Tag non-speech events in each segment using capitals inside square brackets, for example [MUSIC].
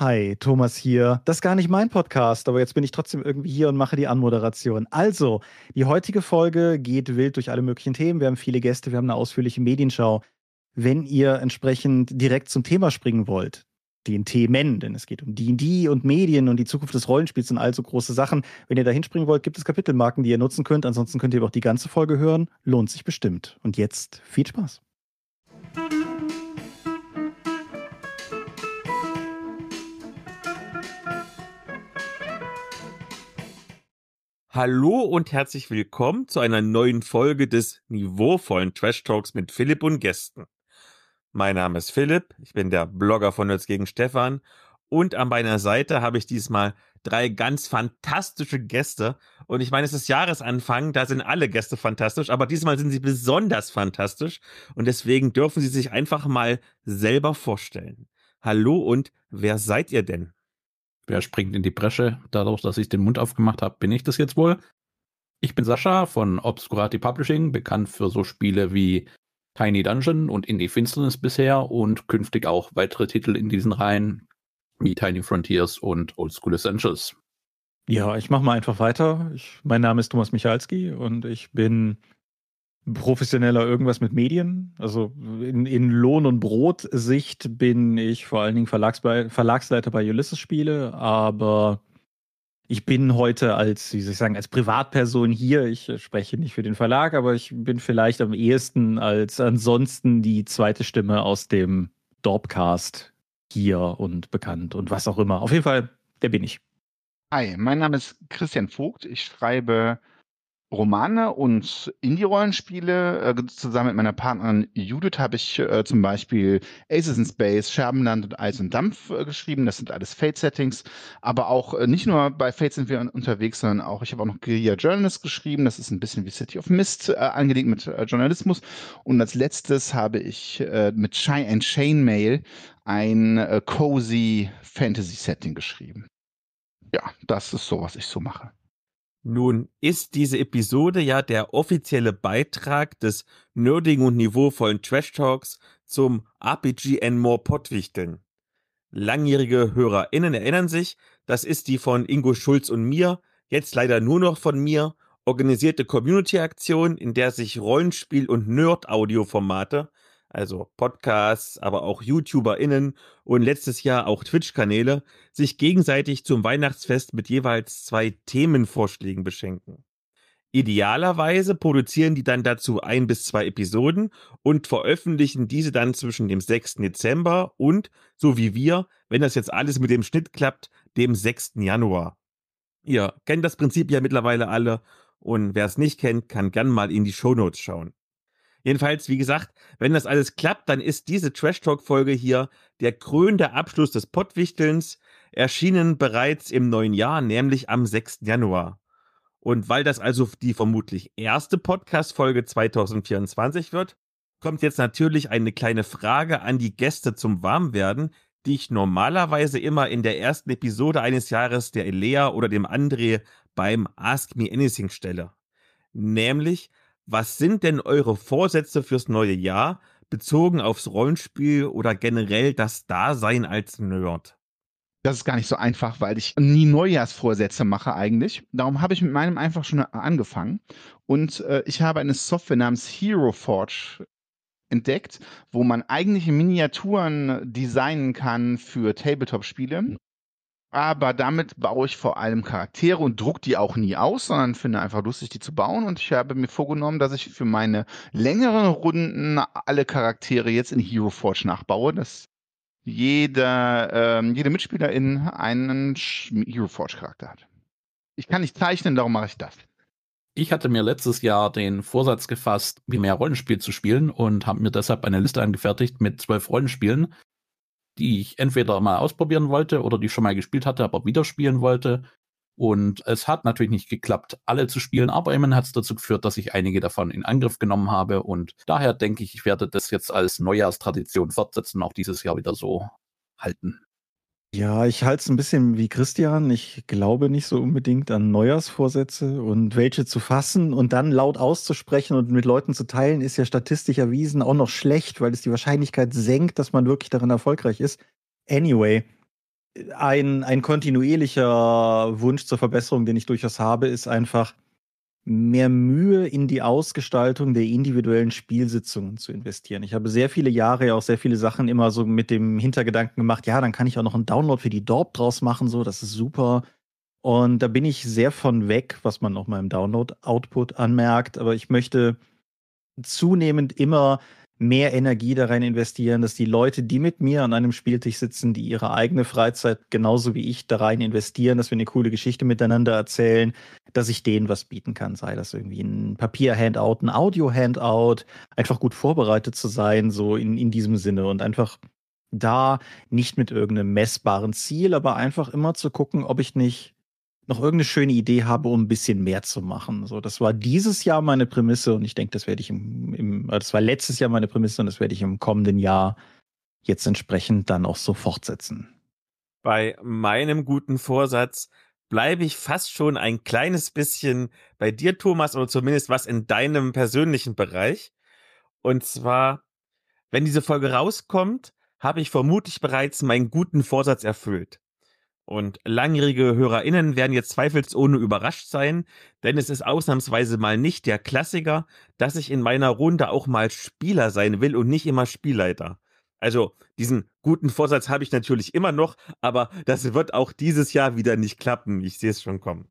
Hi, Thomas hier. Das ist gar nicht mein Podcast, aber jetzt bin ich trotzdem irgendwie hier und mache die Anmoderation. Also, die heutige Folge geht wild durch alle möglichen Themen. Wir haben viele Gäste, wir haben eine ausführliche Medienschau. Wenn ihr entsprechend direkt zum Thema springen wollt, den Themen, denn es geht um D&D und Medien und die Zukunft des Rollenspiels und all so große Sachen. Wenn ihr da hinspringen wollt, gibt es Kapitelmarken, die ihr nutzen könnt. Ansonsten könnt ihr auch die ganze Folge hören. Lohnt sich bestimmt. Und jetzt viel Spaß. Hallo und herzlich willkommen zu einer neuen Folge des niveauvollen Trash Talks mit Philipp und Gästen. Mein Name ist Philipp, ich bin der Blogger von Nerds gegen Stefan und an meiner Seite habe ich diesmal drei ganz fantastische Gäste. Und ich meine, es ist Jahresanfang, da sind alle Gäste fantastisch, aber diesmal sind sie besonders fantastisch und deswegen dürfen sie sich einfach mal selber vorstellen. Hallo und wer seid ihr denn? Wer springt in die Bresche? Dadurch, dass ich den Mund aufgemacht habe, bin ich das jetzt wohl. Ich bin Sascha von Obscurati Publishing, bekannt für so Spiele wie Tiny Dungeon und In die Finsternis bisher und künftig auch weitere Titel in diesen Reihen wie Tiny Frontiers und Old School Essentials. Ja, ich mache mal einfach weiter. Ich, mein Name ist Thomas Michalski und ich bin professioneller irgendwas mit Medien. Also in, in Lohn- und Brot-Sicht bin ich vor allen Dingen Verlagsleiter bei Ulysses Spiele, aber ich bin heute als, wie soll ich sagen, als Privatperson hier. Ich spreche nicht für den Verlag, aber ich bin vielleicht am ehesten als ansonsten die zweite Stimme aus dem Dorpcast hier und bekannt und was auch immer. Auf jeden Fall, der bin ich. Hi, mein Name ist Christian Vogt. Ich schreibe Romane und Indie-Rollenspiele. Äh, zusammen mit meiner Partnerin Judith habe ich äh, zum Beispiel Aces in Space, Scherbenland und Eis und Dampf äh, geschrieben. Das sind alles Fate-Settings. Aber auch äh, nicht nur bei Fate sind wir unterwegs, sondern auch, ich habe auch noch Guerilla Journalist geschrieben. Das ist ein bisschen wie City of Mist äh, angelegt mit äh, Journalismus. Und als letztes habe ich mit Shy and Chainmail ein cozy Fantasy-Setting geschrieben. Ja, das ist so, was ich so mache. Nun ist diese Episode ja der offizielle Beitrag des nerdigen und niveauvollen Trash Talks zum RPG and More Pottwichteln. Langjährige HörerInnen erinnern sich, das ist die von Ingo Schulz und mir, jetzt leider nur noch von mir, organisierte Community-Aktion, in der sich Rollenspiel- und Nerd-Audio-Formate also Podcasts, aber auch YouTuberInnen und letztes Jahr auch Twitch-Kanäle, sich gegenseitig zum Weihnachtsfest mit jeweils zwei Themenvorschlägen beschenken. Idealerweise produzieren die dann dazu ein bis zwei Episoden und veröffentlichen diese dann zwischen dem 6. Dezember und, so wie wir, wenn das jetzt alles mit dem Schnitt klappt, dem 6. Januar. Ihr kennt das Prinzip ja mittlerweile alle und wer es nicht kennt, kann gern mal in die Shownotes schauen. Jedenfalls, wie gesagt, wenn das alles klappt, dann ist diese Trash Talk Folge hier der krönende Abschluss des Pottwichtelns, erschienen bereits im neuen Jahr, nämlich am 6. Januar. Und weil das also die vermutlich erste Podcast Folge 2024 wird, kommt jetzt natürlich eine kleine Frage an die Gäste zum Warmwerden, die ich normalerweise immer in der ersten Episode eines Jahres der Elea oder dem André beim Ask Me Anything stelle. Nämlich, was sind denn eure Vorsätze fürs neue Jahr, bezogen aufs Rollenspiel oder generell das Dasein als Nerd? Das ist gar nicht so einfach, weil ich nie Neujahrsvorsätze mache eigentlich. Darum habe ich mit meinem einfach schon angefangen. Und äh, ich habe eine Software namens Hero Forge entdeckt, wo man eigentliche Miniaturen designen kann für Tabletop-Spiele aber damit baue ich vor allem Charaktere und druck die auch nie aus, sondern finde einfach lustig, die zu bauen. Und ich habe mir vorgenommen, dass ich für meine längeren Runden alle Charaktere jetzt in Hero Forge nachbaue, dass jeder, ähm, jede Mitspielerin einen Hero Forge Charakter hat. Ich kann nicht zeichnen, darum mache ich das. Ich hatte mir letztes Jahr den Vorsatz gefasst, mehr Rollenspiel zu spielen und habe mir deshalb eine Liste angefertigt mit zwölf Rollenspielen, die ich entweder mal ausprobieren wollte oder die ich schon mal gespielt hatte, aber wieder spielen wollte. Und es hat natürlich nicht geklappt, alle zu spielen, aber immerhin hat es dazu geführt, dass ich einige davon in Angriff genommen habe. Und daher denke ich, ich werde das jetzt als Neujahrstradition fortsetzen, auch dieses Jahr wieder so halten. Ja, ich halte es ein bisschen wie Christian. Ich glaube nicht so unbedingt an Neujahrsvorsätze und welche zu fassen und dann laut auszusprechen und mit Leuten zu teilen, ist ja statistisch erwiesen auch noch schlecht, weil es die Wahrscheinlichkeit senkt, dass man wirklich darin erfolgreich ist. Anyway, ein, ein kontinuierlicher Wunsch zur Verbesserung, den ich durchaus habe, ist einfach mehr Mühe in die Ausgestaltung der individuellen Spielsitzungen zu investieren. Ich habe sehr viele Jahre ja auch sehr viele Sachen immer so mit dem Hintergedanken gemacht, ja, dann kann ich auch noch einen Download für die Dorp draus machen, so, das ist super. Und da bin ich sehr von weg, was man auch mal im Download-Output anmerkt. Aber ich möchte zunehmend immer mehr Energie da rein investieren, dass die Leute, die mit mir an einem Spieltisch sitzen, die ihre eigene Freizeit genauso wie ich da rein investieren, dass wir eine coole Geschichte miteinander erzählen, dass ich denen was bieten kann. Sei das irgendwie ein Papier-Handout, ein Audio-Handout, einfach gut vorbereitet zu sein, so in, in diesem Sinne und einfach da nicht mit irgendeinem messbaren Ziel, aber einfach immer zu gucken, ob ich nicht noch irgendeine schöne Idee habe, um ein bisschen mehr zu machen. So, das war dieses Jahr meine Prämisse und ich denke, das werde ich im, im, äh, das war letztes Jahr meine Prämisse und das werde ich im kommenden Jahr jetzt entsprechend dann auch so fortsetzen. Bei meinem guten Vorsatz bleibe ich fast schon ein kleines bisschen bei dir, Thomas, oder zumindest was in deinem persönlichen Bereich. Und zwar, wenn diese Folge rauskommt, habe ich vermutlich bereits meinen guten Vorsatz erfüllt. Und langjährige HörerInnen werden jetzt zweifelsohne überrascht sein, denn es ist ausnahmsweise mal nicht der Klassiker, dass ich in meiner Runde auch mal Spieler sein will und nicht immer Spielleiter. Also diesen guten Vorsatz habe ich natürlich immer noch, aber das wird auch dieses Jahr wieder nicht klappen. Ich sehe es schon kommen.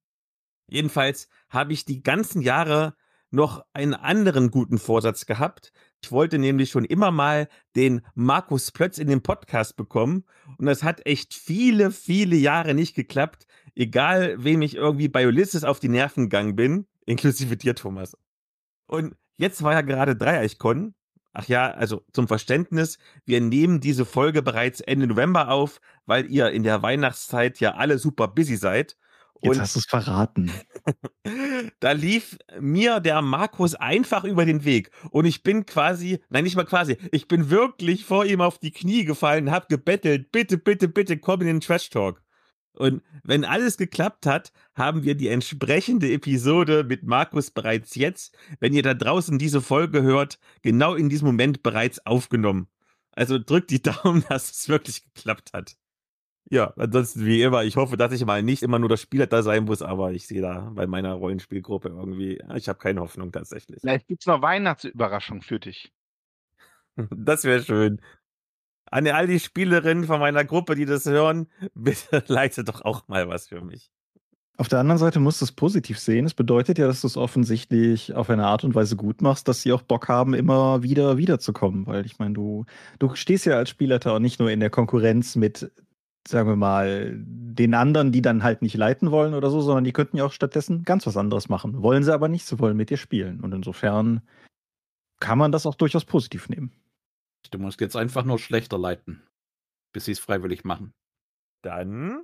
Jedenfalls habe ich die ganzen Jahre noch einen anderen guten Vorsatz gehabt, ich wollte nämlich schon immer mal den Markus Plötz in den Podcast bekommen und das hat echt viele, viele Jahre nicht geklappt, egal wem ich irgendwie bei Ulysses auf die Nerven gegangen bin, inklusive dir, Thomas. Und jetzt war ja gerade Dreieichkon. Ach ja, also zum Verständnis, wir nehmen diese Folge bereits Ende November auf, weil ihr in der Weihnachtszeit ja alle super busy seid. Jetzt und hast du es verraten. [LAUGHS] da lief mir der Markus einfach über den Weg. Und ich bin quasi, nein, nicht mal quasi, ich bin wirklich vor ihm auf die Knie gefallen, hab gebettelt, bitte, bitte, bitte, komm in den Trash Talk. Und wenn alles geklappt hat, haben wir die entsprechende Episode mit Markus bereits jetzt, wenn ihr da draußen diese Folge hört, genau in diesem Moment bereits aufgenommen. Also drückt die [LAUGHS] Daumen, dass es wirklich geklappt hat. Ja, ansonsten wie immer, ich hoffe, dass ich mal nicht immer nur das Spieler da sein muss, aber ich sehe da bei meiner Rollenspielgruppe irgendwie, ich habe keine Hoffnung tatsächlich. Vielleicht gibt es noch Weihnachtsüberraschung für dich. [LAUGHS] Das wäre schön. An all die Spielerinnen von meiner Gruppe, die das hören, [LAUGHS] bitte leite doch auch mal was für mich. Auf der anderen Seite musst du es positiv sehen. Es bedeutet ja, dass du es offensichtlich auf eine Art und Weise gut machst, dass sie auch Bock haben, immer wieder wiederzukommen. Weil ich meine, du, du stehst ja als Spielleiter auch nicht nur in der Konkurrenz mit sagen wir mal, den anderen, die dann halt nicht leiten wollen oder so, sondern die könnten ja auch stattdessen ganz was anderes machen. Wollen sie aber nicht, sie wollen mit dir spielen. Und insofern kann man das auch durchaus positiv nehmen. Du musst jetzt einfach nur schlechter leiten, bis sie es freiwillig machen. Dann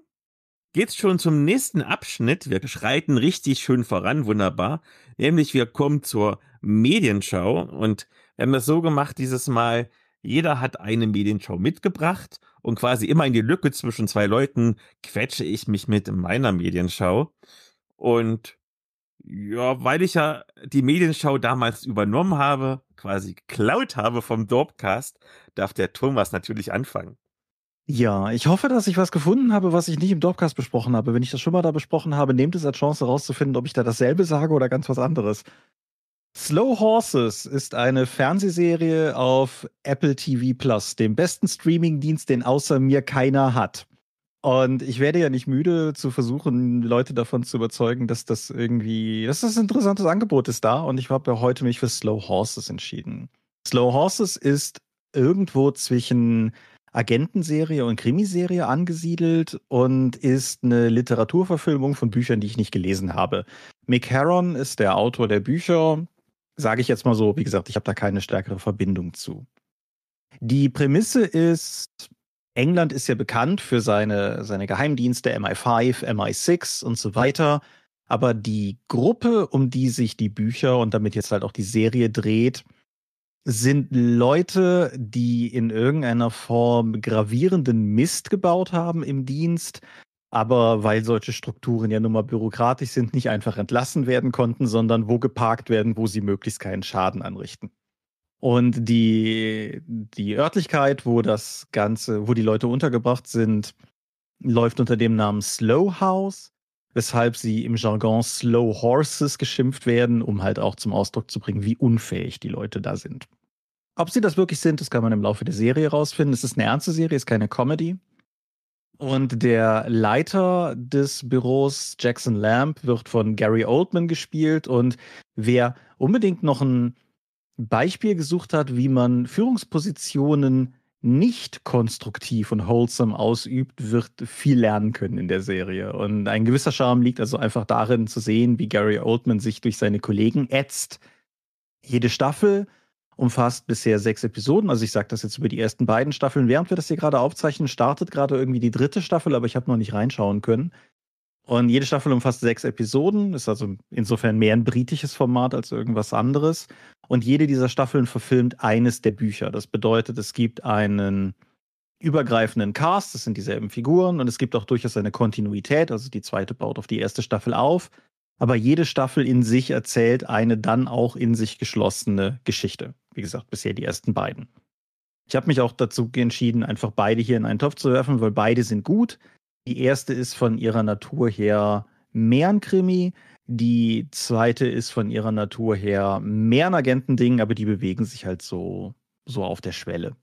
geht's schon zum nächsten Abschnitt. Wir schreiten richtig schön voran, wunderbar. Nämlich wir kommen zur Medienschau und wir haben das so gemacht dieses Mal, jeder hat eine Medienschau mitgebracht und quasi immer in die Lücke zwischen zwei Leuten quetsche ich mich mit meiner Medienschau. Und ja, weil ich ja die Medienschau damals übernommen habe, quasi geklaut habe vom Dorpcast, darf der Thomas natürlich anfangen. Ja, ich hoffe, dass ich was gefunden habe, was ich nicht im Dorpcast besprochen habe. Wenn ich das schon mal da besprochen habe, nehmt es als Chance herauszufinden, ob ich da dasselbe sage oder ganz was anderes. Slow Horses ist eine Fernsehserie auf Apple TV Plus, dem besten Streamingdienst, den außer mir keiner hat. Und ich werde ja nicht müde zu versuchen, Leute davon zu überzeugen, dass das irgendwie, dass das ein interessantes Angebot ist da. Und ich habe ja heute mich für Slow Horses entschieden. Slow Horses ist irgendwo zwischen Agentenserie und Krimiserie angesiedelt und ist eine Literaturverfilmung von Büchern, die ich nicht gelesen habe. Mick Herron ist der Autor der Bücher sage ich jetzt mal so, wie gesagt, ich habe da keine stärkere Verbindung zu. Die Prämisse ist, England ist ja bekannt für seine, seine Geheimdienste MI5, MI6 und so weiter. Aber die Gruppe, um die sich die Bücher und damit jetzt halt auch die Serie dreht, sind Leute, die in irgendeiner Form gravierenden Mist gebaut haben im Dienst, aber weil solche Strukturen ja nun mal bürokratisch sind, nicht einfach entlassen werden konnten, sondern wo geparkt werden, wo sie möglichst keinen Schaden anrichten. Und die, die Örtlichkeit, wo das Ganze, wo die Leute untergebracht sind, läuft unter dem Namen Slow House, weshalb sie im Jargon Slow Horses geschimpft werden, um halt auch zum Ausdruck zu bringen, wie unfähig die Leute da sind. Ob sie das wirklich sind, das kann man im Laufe der Serie rausfinden. Es ist eine ernste Serie, es ist keine Comedy. Und der Leiter des Büros, Jackson Lamb, wird von Gary Oldman gespielt. Und wer unbedingt noch ein Beispiel gesucht hat, wie man Führungspositionen nicht konstruktiv und wholesome ausübt, wird viel lernen können in der Serie. Und ein gewisser Charme liegt also einfach darin zu sehen, wie Gary Oldman sich durch seine Kollegen ätzt. Jede Staffel umfasst bisher sechs Episoden. Also ich sage das jetzt über die ersten beiden Staffeln. Während wir das hier gerade aufzeichnen, startet gerade irgendwie die dritte Staffel, aber ich habe noch nicht reinschauen können. Und jede Staffel umfasst sechs Episoden, ist also insofern mehr ein britisches Format als irgendwas anderes. Und jede dieser Staffeln verfilmt eines der Bücher. Das bedeutet, es gibt einen übergreifenden Cast, das sind dieselben Figuren, und es gibt auch durchaus eine Kontinuität. Also die zweite baut auf die erste Staffel auf. Aber jede Staffel in sich erzählt eine dann auch in sich geschlossene Geschichte. Wie gesagt, bisher die ersten beiden. Ich habe mich auch dazu entschieden, einfach beide hier in einen Topf zu werfen, weil beide sind gut. Die erste ist von ihrer Natur her mehr ein Krimi. Die zweite ist von ihrer Natur her mehr ein Agentending, aber die bewegen sich halt so, so auf der Schwelle.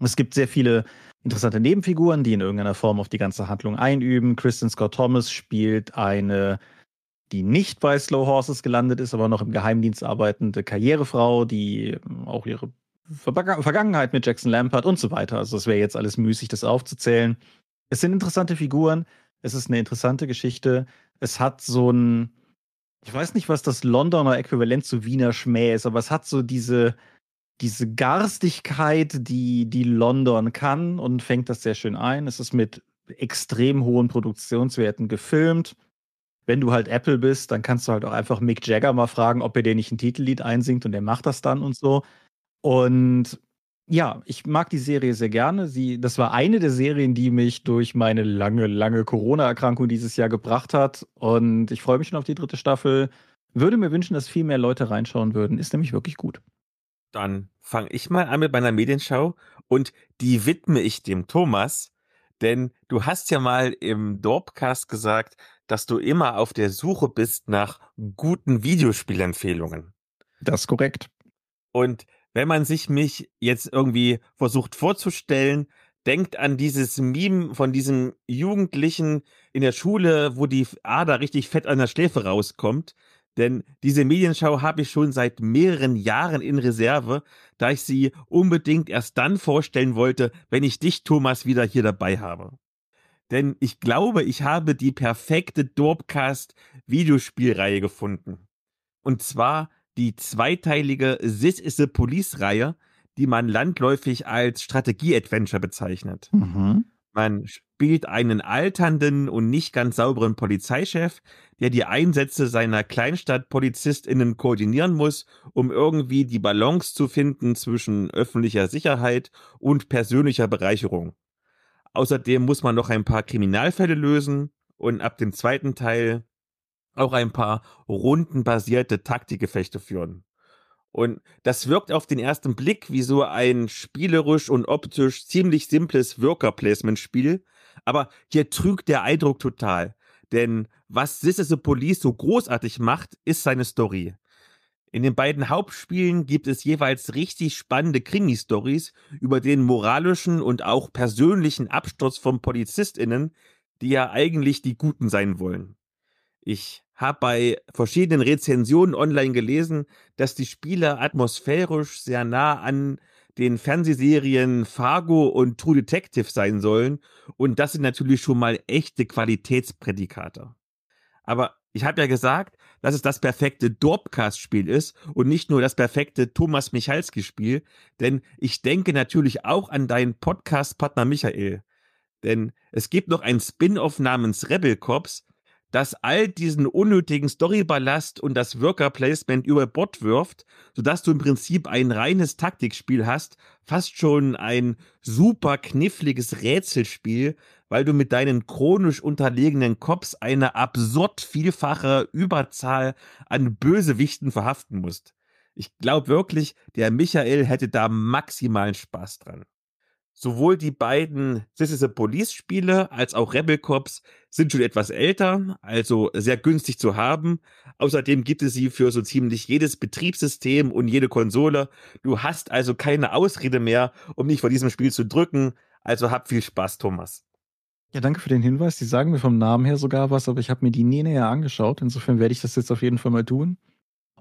Es gibt sehr viele interessante Nebenfiguren, die in irgendeiner Form auf die ganze Handlung einüben. Kristen Scott Thomas spielt eine, die nicht bei Slow Horses gelandet ist, aber noch im Geheimdienst arbeitende Karrierefrau, die auch ihre Vergangenheit mit Jackson Lampard und so weiter. Also es wäre jetzt alles müßig, das aufzuzählen. Es sind interessante Figuren. Es ist eine interessante Geschichte. Es hat so ein, ich weiß nicht, was das Londoner Äquivalent zu Wiener Schmäh ist, aber es hat so diese, diese Garstigkeit, die, die London kann und fängt das sehr schön ein. Es ist mit extrem hohen Produktionswerten gefilmt. Wenn du halt Apple bist, dann kannst du halt auch einfach Mick Jagger mal fragen, ob er dir nicht ein Titellied einsingt und der macht das dann und so. Und ja, ich mag die Serie sehr gerne. Sie, das war eine der Serien, die mich durch meine lange, lange Corona-Erkrankung dieses Jahr gebracht hat. Und ich freue mich schon auf die dritte Staffel. Würde mir wünschen, dass viel mehr Leute reinschauen würden. Ist nämlich wirklich gut. Dann fange ich mal an mit meiner Medienschau und die widme ich dem Thomas, denn du hast ja mal im Dorpcast gesagt, dass du immer auf der Suche bist nach guten Videospielempfehlungen. Das ist korrekt. Und wenn man sich mich jetzt irgendwie versucht vorzustellen, denkt an dieses Meme von diesem Jugendlichen in der Schule, wo die Ader richtig fett an der Schläfe rauskommt. Denn diese Medienschau habe ich schon seit mehreren Jahren in Reserve, da ich sie unbedingt erst dann vorstellen wollte, wenn ich dich, Thomas, wieder hier dabei habe. Denn ich glaube, ich habe die perfekte Dorpcast Videospielreihe gefunden. Und zwar die zweiteilige This is the Police-Reihe, die man landläufig als Strategie-Adventure bezeichnet. Mhm. Man spielt einen alternden und nicht ganz sauberen Polizeichef, der die Einsätze seiner Kleinstadtpolizistinnen koordinieren muss, um irgendwie die Balance zu finden zwischen öffentlicher Sicherheit und persönlicher Bereicherung. Außerdem muss man noch ein paar Kriminalfälle lösen und ab dem zweiten Teil auch ein paar rundenbasierte Taktikgefechte führen. Und das wirkt auf den ersten Blick wie so ein spielerisch und optisch ziemlich simples Worker-Placement-Spiel, aber hier trügt der Eindruck total. Denn was This is Police so großartig macht, ist seine Story. In den beiden Hauptspielen gibt es jeweils richtig spannende Krimi-Stories über den moralischen und auch persönlichen Absturz von PolizistInnen, die ja eigentlich die Guten sein wollen. Ich habe bei verschiedenen Rezensionen online gelesen, dass die Spiele atmosphärisch sehr nah an den Fernsehserien Fargo und True Detective sein sollen. Und das sind natürlich schon mal echte Qualitätsprädikate. Aber ich habe ja gesagt, dass es das perfekte Dorpcast-Spiel ist und nicht nur das perfekte Thomas Michalski-Spiel, denn ich denke natürlich auch an deinen Podcast-Partner Michael. Denn es gibt noch ein Spin-off namens Rebel Cops, das all diesen unnötigen Storyballast und das Worker Placement über Bord wirft, sodass du im Prinzip ein reines Taktikspiel hast, fast schon ein super kniffliges Rätselspiel, weil du mit deinen chronisch unterlegenen Cops eine absurd vielfache Überzahl an Bösewichten verhaften musst. Ich glaube wirklich, der Michael hätte da maximalen Spaß dran. Sowohl die beiden This is a Police Spiele als auch Rebel Cops sind schon etwas älter, also sehr günstig zu haben. Außerdem gibt es sie für so ziemlich jedes Betriebssystem und jede Konsole. Du hast also keine Ausrede mehr, um nicht vor diesem Spiel zu drücken. Also hab viel Spaß, Thomas. Ja, danke für den Hinweis. Die sagen mir vom Namen her sogar was, aber ich habe mir die nie näher angeschaut. Insofern werde ich das jetzt auf jeden Fall mal tun.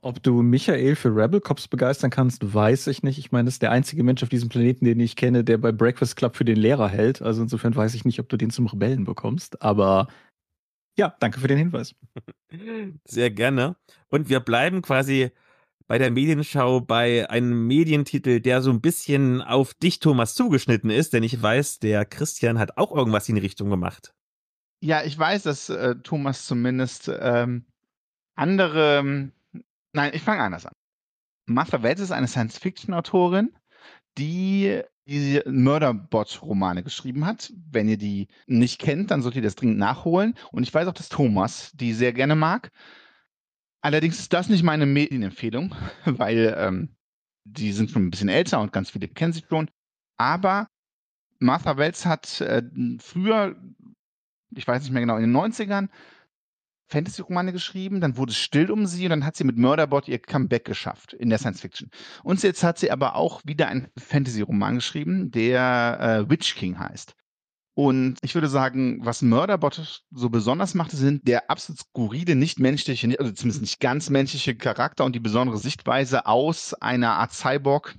Ob du Michael für Rebel Cops begeistern kannst, weiß ich nicht. Ich meine, das ist der einzige Mensch auf diesem Planeten, den ich kenne, der bei Breakfast Club für den Lehrer hält. Also insofern weiß ich nicht, ob du den zum Rebellen bekommst. Aber ja, danke für den Hinweis. [LAUGHS] Sehr gerne. Und wir bleiben quasi bei der Medienschau bei einem Medientitel, der so ein bisschen auf dich, Thomas, zugeschnitten ist, denn ich weiß, der Christian hat auch irgendwas in die Richtung gemacht. Ja, ich weiß, dass äh, Thomas zumindest ähm, andere Nein, ich fange anders an. Martha Wells ist eine Science-Fiction-Autorin, die die Murderbot-Romane geschrieben hat. Wenn ihr die nicht kennt, dann solltet ihr das dringend nachholen. Und ich weiß auch, dass Thomas die sehr gerne mag. Allerdings ist das nicht meine Medienempfehlung, [LAUGHS] weil ähm, die sind schon ein bisschen älter und ganz viele kennen sie schon. Aber Martha Wells hat äh, früher, ich weiß nicht mehr genau, in den 90ern Fantasy-Romane geschrieben, dann wurde es still um sie und dann hat sie mit Murderbot ihr Comeback geschafft in der Science Fiction. Und jetzt hat sie aber auch wieder einen Fantasy-Roman geschrieben, der äh, Witch King heißt. Und ich würde sagen, was Murderbot so besonders macht, sind der absolut skurrile, nicht menschliche, also zumindest nicht ganz menschliche Charakter und die besondere Sichtweise aus einer Art Cyborg,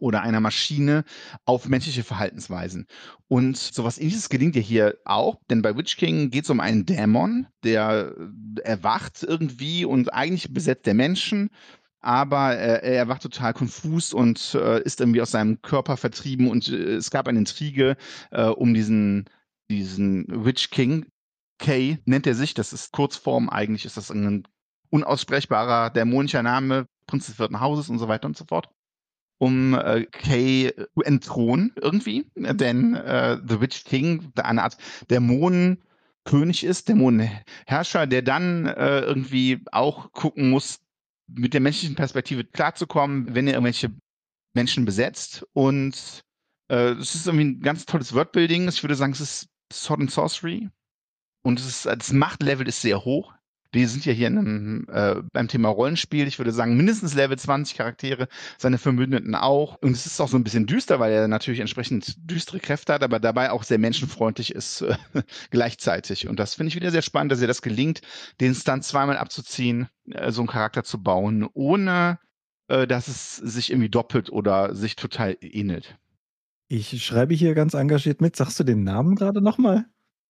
oder einer Maschine auf menschliche Verhaltensweisen. Und sowas ähnliches gelingt ja hier auch, denn bei Witch King geht es um einen Dämon, der erwacht irgendwie und eigentlich besetzt der Menschen, aber äh, er erwacht total konfus und äh, ist irgendwie aus seinem Körper vertrieben und äh, es gab eine Intrige äh, um diesen, diesen Witch King. Kay nennt er sich, das ist Kurzform, eigentlich ist das ein unaussprechbarer dämonischer Name, Prinz des vierten Hauses und so weiter und so fort. Um äh, Kay zu entthronen irgendwie, denn äh, The Witch King, eine Art Dämonenkönig ist, Dämonenherrscher, der dann äh, irgendwie auch gucken muss, mit der menschlichen Perspektive klarzukommen, wenn er irgendwelche Menschen besetzt. Und äh, es ist irgendwie ein ganz tolles Wordbuilding. Ich würde sagen, es ist Sword and Sorcery. Und es ist, das Machtlevel ist sehr hoch. Wir sind ja hier einem, äh, beim Thema Rollenspiel. Ich würde sagen, mindestens Level 20 Charaktere, seine Verbündeten auch. Und es ist auch so ein bisschen düster, weil er natürlich entsprechend düstere Kräfte hat, aber dabei auch sehr menschenfreundlich ist äh, [LAUGHS] gleichzeitig. Und das finde ich wieder sehr spannend, dass ihr das gelingt, den Stunt zweimal abzuziehen, äh, so einen Charakter zu bauen, ohne äh, dass es sich irgendwie doppelt oder sich total ähnelt. Ich schreibe hier ganz engagiert mit. Sagst du den Namen gerade nochmal?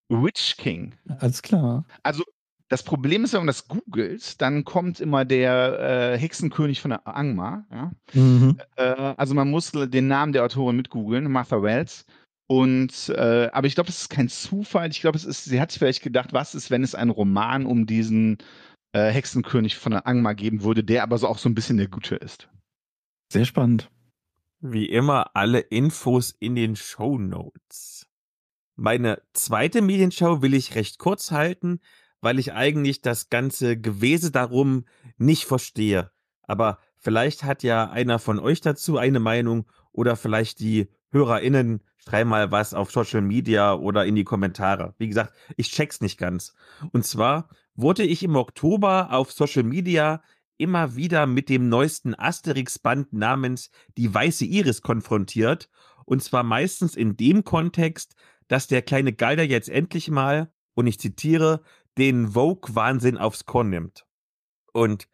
Witch King. Alles klar. Also das Problem ist, wenn man das googelt, dann kommt immer der äh, Hexenkönig von der Angmar. Ja? Mhm. Äh, also man muss den Namen der Autorin mit googeln, Martha Wells. Und äh, aber ich glaube, es ist kein Zufall. Ich glaube, es ist, sie hat sich vielleicht gedacht, was ist, wenn es einen Roman um diesen äh, Hexenkönig von der Angmar geben würde, der aber so auch so ein bisschen der Gute ist. Sehr spannend. Wie immer alle Infos in den Show Notes. Meine zweite Medienschau will ich recht kurz halten, weil ich eigentlich das ganze Gewese darum nicht verstehe. Aber vielleicht hat ja einer von euch dazu eine Meinung oder vielleicht die HörerInnen schreiben mal was auf Social Media oder in die Kommentare. Wie gesagt, ich check's nicht ganz. Und zwar wurde ich im Oktober auf Social Media immer wieder mit dem neuesten Asterix-Band namens Die Weiße Iris konfrontiert. Und zwar meistens in dem Kontext, dass der kleine Galder jetzt endlich mal, und ich zitiere, den Vogue-Wahnsinn aufs Korn nimmt. Und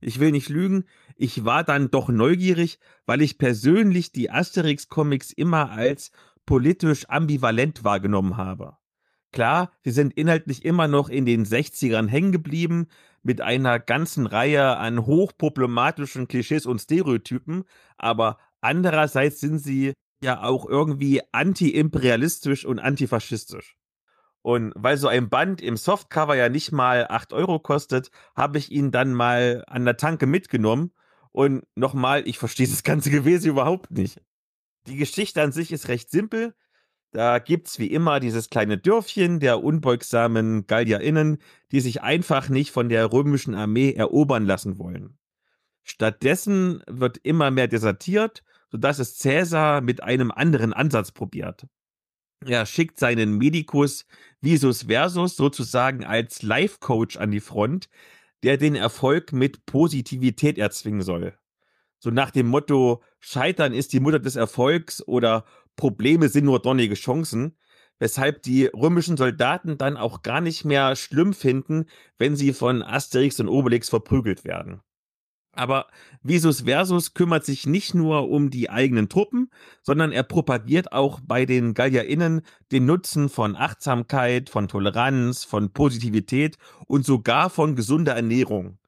ich will nicht lügen, ich war dann doch neugierig, weil ich persönlich die Asterix-Comics immer als politisch ambivalent wahrgenommen habe. Klar, sie sind inhaltlich immer noch in den 60ern hängen geblieben, mit einer ganzen Reihe an hochproblematischen Klischees und Stereotypen, aber andererseits sind sie ja auch irgendwie anti-imperialistisch und antifaschistisch. Und weil so ein Band im Softcover ja nicht mal acht Euro kostet, habe ich ihn dann mal an der Tanke mitgenommen. Und nochmal, ich verstehe das ganze [LAUGHS] Gewesen überhaupt nicht. Die Geschichte an sich ist recht simpel. Da gibt's wie immer dieses kleine Dörfchen der unbeugsamen GallierInnen, die sich einfach nicht von der römischen Armee erobern lassen wollen. Stattdessen wird immer mehr desertiert, sodass es Cäsar mit einem anderen Ansatz probiert. Er schickt seinen Medicus Visus Versus sozusagen als Life-Coach an die Front, der den Erfolg mit Positivität erzwingen soll. So nach dem Motto, Scheitern ist die Mutter des Erfolgs oder Probleme sind nur dornige Chancen, weshalb die römischen Soldaten dann auch gar nicht mehr schlimm finden, wenn sie von Asterix und Obelix verprügelt werden. Aber Visus Versus kümmert sich nicht nur um die eigenen Truppen, sondern er propagiert auch bei den GallierInnen den Nutzen von Achtsamkeit, von Toleranz, von Positivität und sogar von gesunder Ernährung.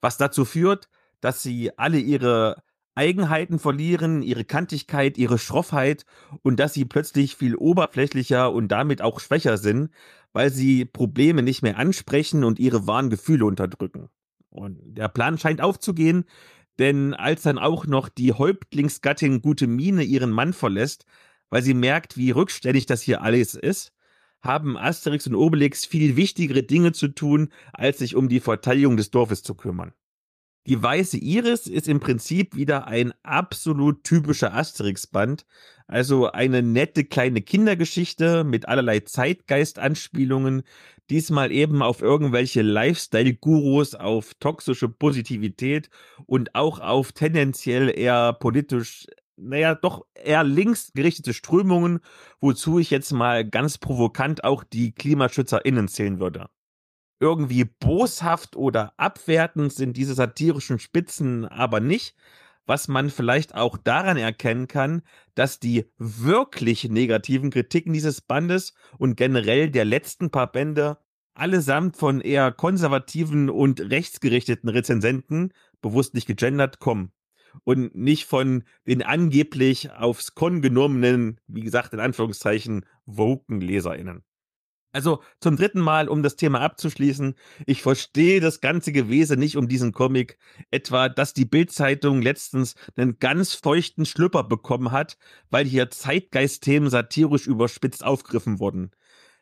Was dazu führt, dass sie alle ihre Eigenheiten verlieren, ihre Kantigkeit, ihre Schroffheit und dass sie plötzlich viel oberflächlicher und damit auch schwächer sind, weil sie Probleme nicht mehr ansprechen und ihre wahren Gefühle unterdrücken. Und der Plan scheint aufzugehen, denn als dann auch noch die Häuptlingsgattin Gute Mine ihren Mann verlässt, weil sie merkt, wie rückständig das hier alles ist, haben Asterix und Obelix viel wichtigere Dinge zu tun, als sich um die Verteidigung des Dorfes zu kümmern. Die weiße Iris ist im Prinzip wieder ein absolut typischer Asterix-Band. Also eine nette kleine Kindergeschichte mit allerlei Zeitgeist-Anspielungen. Diesmal eben auf irgendwelche Lifestyle-Gurus, auf toxische Positivität und auch auf tendenziell eher politisch naja, doch eher linksgerichtete Strömungen, wozu ich jetzt mal ganz provokant auch die KlimaschützerInnen zählen würde. Irgendwie boshaft oder abwertend sind diese satirischen Spitzen aber nicht, was man vielleicht auch daran erkennen kann, dass die wirklich negativen Kritiken dieses Bandes und generell der letzten paar Bände allesamt von eher konservativen und rechtsgerichteten Rezensenten, bewusst nicht gegendert, kommen. Und nicht von den angeblich aufs Kon genommenen, wie gesagt, in Anführungszeichen, woken LeserInnen. Also zum dritten Mal, um das Thema abzuschließen, ich verstehe das ganze Gewese nicht um diesen Comic. Etwa, dass die Bildzeitung letztens einen ganz feuchten Schlüpper bekommen hat, weil hier Zeitgeistthemen satirisch überspitzt aufgegriffen wurden.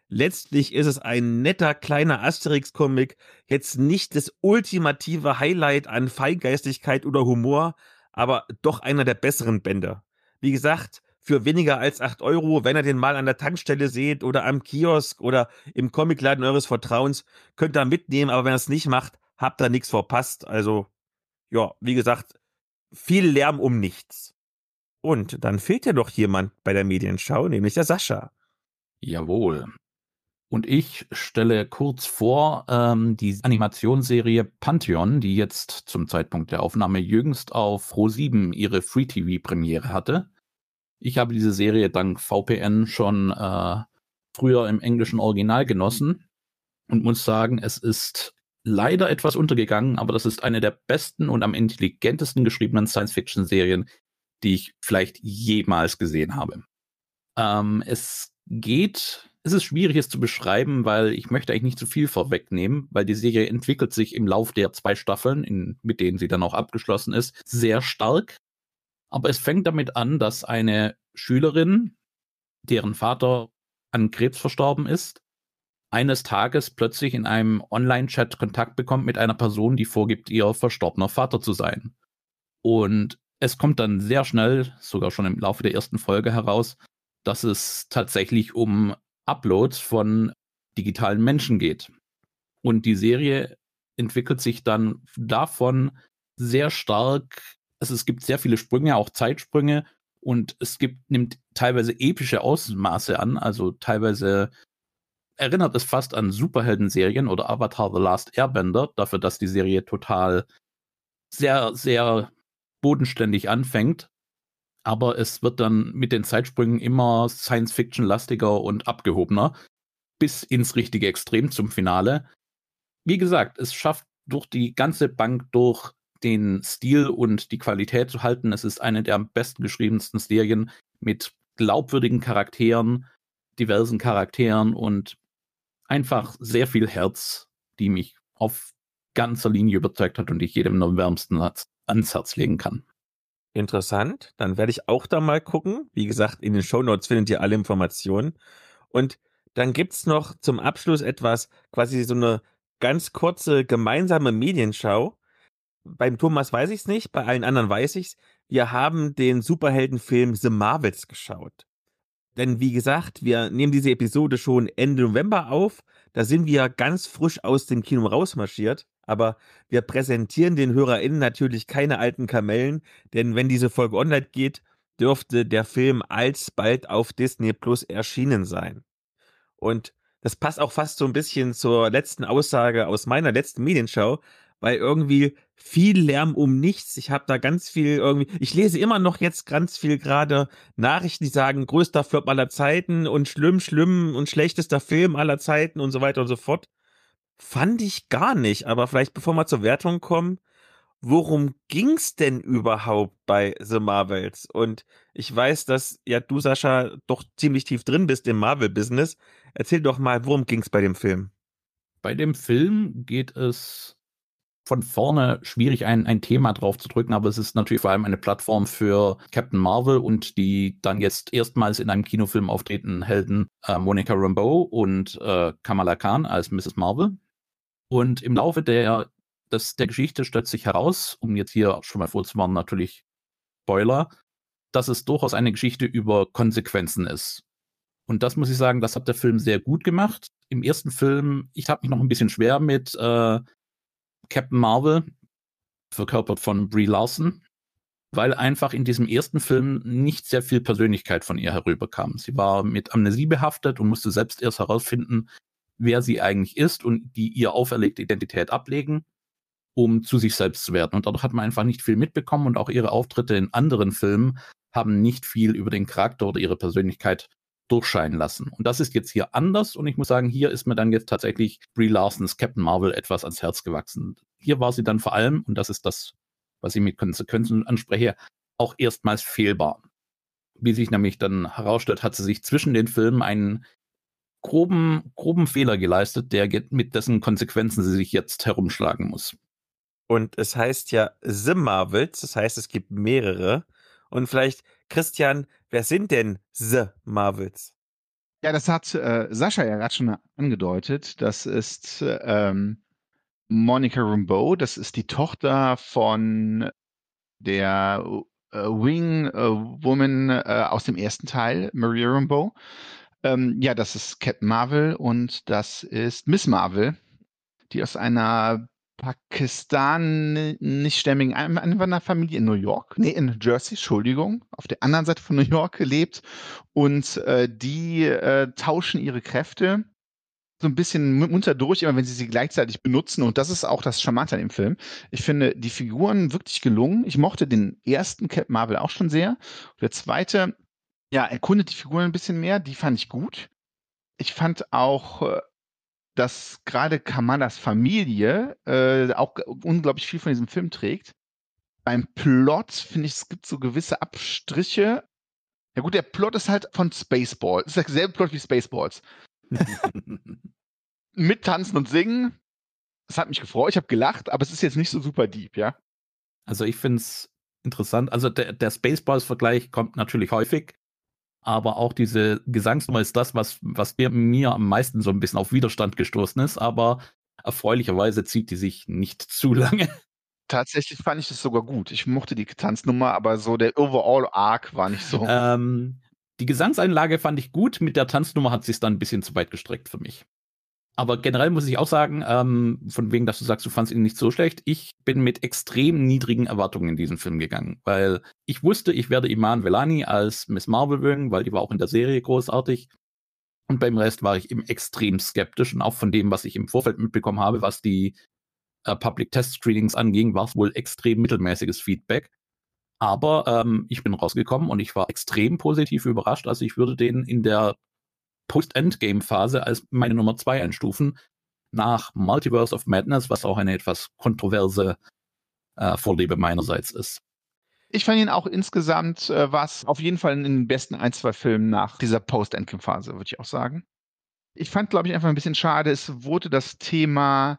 Letztlich ist es ein netter kleiner Asterix-Comic, jetzt nicht das ultimative Highlight an Feingeistigkeit oder Humor, aber doch einer der besseren Bände. Wie gesagt, für weniger als 8 Euro, wenn ihr den mal an der Tankstelle seht oder am Kiosk oder im Comicladen eures Vertrauens, könnt ihr mitnehmen, aber wenn ihr es nicht macht, habt ihr nichts verpasst. Also, ja, wie gesagt, viel Lärm um nichts. Und dann fehlt ja doch jemand bei der Medienschau, nämlich der Sascha. Jawohl. Und ich stelle kurz vor ähm, die Animationsserie Pantheon, die jetzt zum Zeitpunkt der Aufnahme jüngst auf Pro7 ihre Free-TV-Premiere hatte. Ich habe diese Serie dank VPN schon äh, früher im englischen Original genossen und muss sagen, es ist leider etwas untergegangen, aber das ist eine der besten und am intelligentesten geschriebenen Science-Fiction-Serien, die ich vielleicht jemals gesehen habe. Ähm, es geht, es ist schwierig, es zu beschreiben, weil ich möchte eigentlich nicht zu viel vorwegnehmen, weil die Serie entwickelt sich im Lauf der zwei Staffeln, in, mit denen sie dann auch abgeschlossen ist, sehr stark. Aber es fängt damit an, dass eine Schülerin, deren Vater an Krebs verstorben ist, eines Tages plötzlich in einem Online-Chat Kontakt bekommt mit einer Person, die vorgibt, ihr verstorbener Vater zu sein. Und es kommt dann sehr schnell, sogar schon im Laufe der ersten Folge heraus, dass es tatsächlich um Uploads von digitalen Menschen geht. Und die Serie entwickelt sich dann davon sehr stark also es gibt sehr viele Sprünge, auch Zeitsprünge und es gibt, nimmt teilweise epische Ausmaße an, also teilweise erinnert es fast an Superhelden-Serien oder Avatar The Last Airbender, dafür, dass die Serie total sehr, sehr bodenständig anfängt. Aber es wird dann mit den Zeitsprüngen immer Science-Fiction-lastiger und abgehobener, bis ins richtige Extrem zum Finale. Wie gesagt, es schafft durch die ganze Bank durch den Stil und die Qualität zu halten. Es ist eine der am besten geschriebensten Serien mit glaubwürdigen Charakteren, diversen Charakteren und einfach sehr viel Herz, die mich auf ganzer Linie überzeugt hat und ich jedem nur wärmsten ans Herz legen kann. Interessant. Dann werde ich auch da mal gucken. Wie gesagt, in den Show Notes findet ihr alle Informationen. Und dann gibt es noch zum Abschluss etwas, quasi so eine ganz kurze gemeinsame Medienschau beim Thomas weiß ich es nicht, bei allen anderen weiß ich es. wir haben den Superheldenfilm The Marvels geschaut. Denn wie gesagt, wir nehmen diese Episode schon Ende November auf. Da sind wir ganz frisch aus dem Kino rausmarschiert. Aber wir präsentieren den HörerInnen natürlich keine alten Kamellen, denn wenn diese Folge online geht, dürfte der Film alsbald auf Disney Plus erschienen sein. Und das passt auch fast so ein bisschen zur letzten Aussage aus meiner letzten Medienschau, weil irgendwie viel Lärm um nichts. Ich habe da ganz viel irgendwie, ich lese immer noch jetzt ganz viel gerade Nachrichten, die sagen, größter Flop aller Zeiten und schlimm, schlimm und schlechtester Film aller Zeiten und so weiter und so fort. Fand ich gar nicht, aber vielleicht bevor wir zur Wertung kommen, worum ging's denn überhaupt bei The Marvels? Und ich weiß, dass ja du, Sascha, doch ziemlich tief drin bist im Marvel-Business. Erzähl doch mal, worum ging's bei dem Film? Bei dem Film geht es von vorne schwierig, ein, ein Thema drauf zu drücken, aber es ist natürlich vor allem eine Plattform für Captain Marvel und die dann jetzt erstmals in einem Kinofilm auftretenden Helden äh, Monica Rambeau und äh, Kamala Khan als Mrs. Marvel. Und im Laufe der, des, der Geschichte stellt sich heraus, um jetzt hier schon mal vorzuwarnen, natürlich Spoiler, dass es durchaus eine Geschichte über Konsequenzen ist. Und das muss ich sagen, das hat der Film sehr gut gemacht. Im ersten Film, ich habe mich noch ein bisschen schwer mit äh, Captain Marvel, verkörpert von Brie Larson, weil einfach in diesem ersten Film nicht sehr viel Persönlichkeit von ihr herüberkam. Sie war mit Amnesie behaftet und musste selbst erst herausfinden, wer sie eigentlich ist und die ihr auferlegte Identität ablegen, um zu sich selbst zu werden. Und dadurch hat man einfach nicht viel mitbekommen und auch ihre Auftritte in anderen Filmen haben nicht viel über den Charakter oder ihre Persönlichkeit durchscheinen lassen. Und das ist jetzt hier anders und ich muss sagen, hier ist mir dann jetzt tatsächlich Brie Larsons Captain Marvel etwas ans Herz gewachsen. Hier war sie dann vor allem, und das ist das, was ich mit Konsequenzen anspreche, auch erstmals fehlbar. Wie sich nämlich dann herausstellt, hat sie sich zwischen den Filmen einen groben, groben Fehler geleistet, der mit dessen Konsequenzen sie sich jetzt herumschlagen muss. Und es heißt ja The Marvels, das heißt, es gibt mehrere. Und vielleicht, Christian, wer sind denn The Marvels? Ja, das hat äh, Sascha ja gerade schon angedeutet. Das ist ähm, Monica Rambeau, das ist die Tochter von der äh, Wing äh, Woman äh, aus dem ersten Teil, Maria Rambeau. Ähm, ja, das ist Captain Marvel und das ist Miss Marvel, die aus einer pakistanischstämmigen Einwanderfamilie in New York, nee, in Jersey, Entschuldigung, auf der anderen Seite von New York lebt. Und äh, die äh, tauschen ihre Kräfte so ein bisschen munter durch, immer wenn sie sie gleichzeitig benutzen. Und das ist auch das Charmante an dem Film. Ich finde die Figuren wirklich gelungen. Ich mochte den ersten Captain Marvel auch schon sehr. Der zweite, ja, erkundet die Figuren ein bisschen mehr. Die fand ich gut. Ich fand auch äh, dass gerade Kamalas Familie äh, auch unglaublich viel von diesem Film trägt. Beim Plot finde ich, es gibt so gewisse Abstriche. Ja gut, der Plot ist halt von Spaceballs. Ist derselbe Plot wie Spaceballs. [LAUGHS] Mit Tanzen und Singen. Es hat mich gefreut, ich habe gelacht, aber es ist jetzt nicht so super deep, ja. Also ich finde es interessant. Also der, der Spaceballs-Vergleich kommt natürlich häufig aber auch diese Gesangsnummer ist das, was, was mir am meisten so ein bisschen auf Widerstand gestoßen ist, aber erfreulicherweise zieht die sich nicht [LAUGHS] zu lange. Tatsächlich fand ich das sogar gut. Ich mochte die Tanznummer, aber so der Overall Arc war nicht so. Ähm, die Gesangseinlage fand ich gut, mit der Tanznummer hat sich dann ein bisschen zu weit gestreckt für mich. Aber generell muss ich auch sagen, ähm, von wegen, dass du sagst, du fandst ihn nicht so schlecht. Ich bin mit extrem niedrigen Erwartungen in diesen Film gegangen, weil ich wusste, ich werde Iman Velani als Miss Marvel mögen, weil die war auch in der Serie großartig. Und beim Rest war ich eben extrem skeptisch und auch von dem, was ich im Vorfeld mitbekommen habe, was die äh, Public Test Screenings anging, war es wohl extrem mittelmäßiges Feedback. Aber ähm, ich bin rausgekommen und ich war extrem positiv überrascht. Also ich würde den in der Post-Endgame-Phase als meine Nummer zwei einstufen, nach Multiverse of Madness, was auch eine etwas kontroverse äh, Vorliebe meinerseits ist. Ich fand ihn auch insgesamt äh, was auf jeden Fall in den besten ein, zwei Filmen nach dieser Post-Endgame-Phase, würde ich auch sagen. Ich fand, glaube ich, einfach ein bisschen schade, es wurde das Thema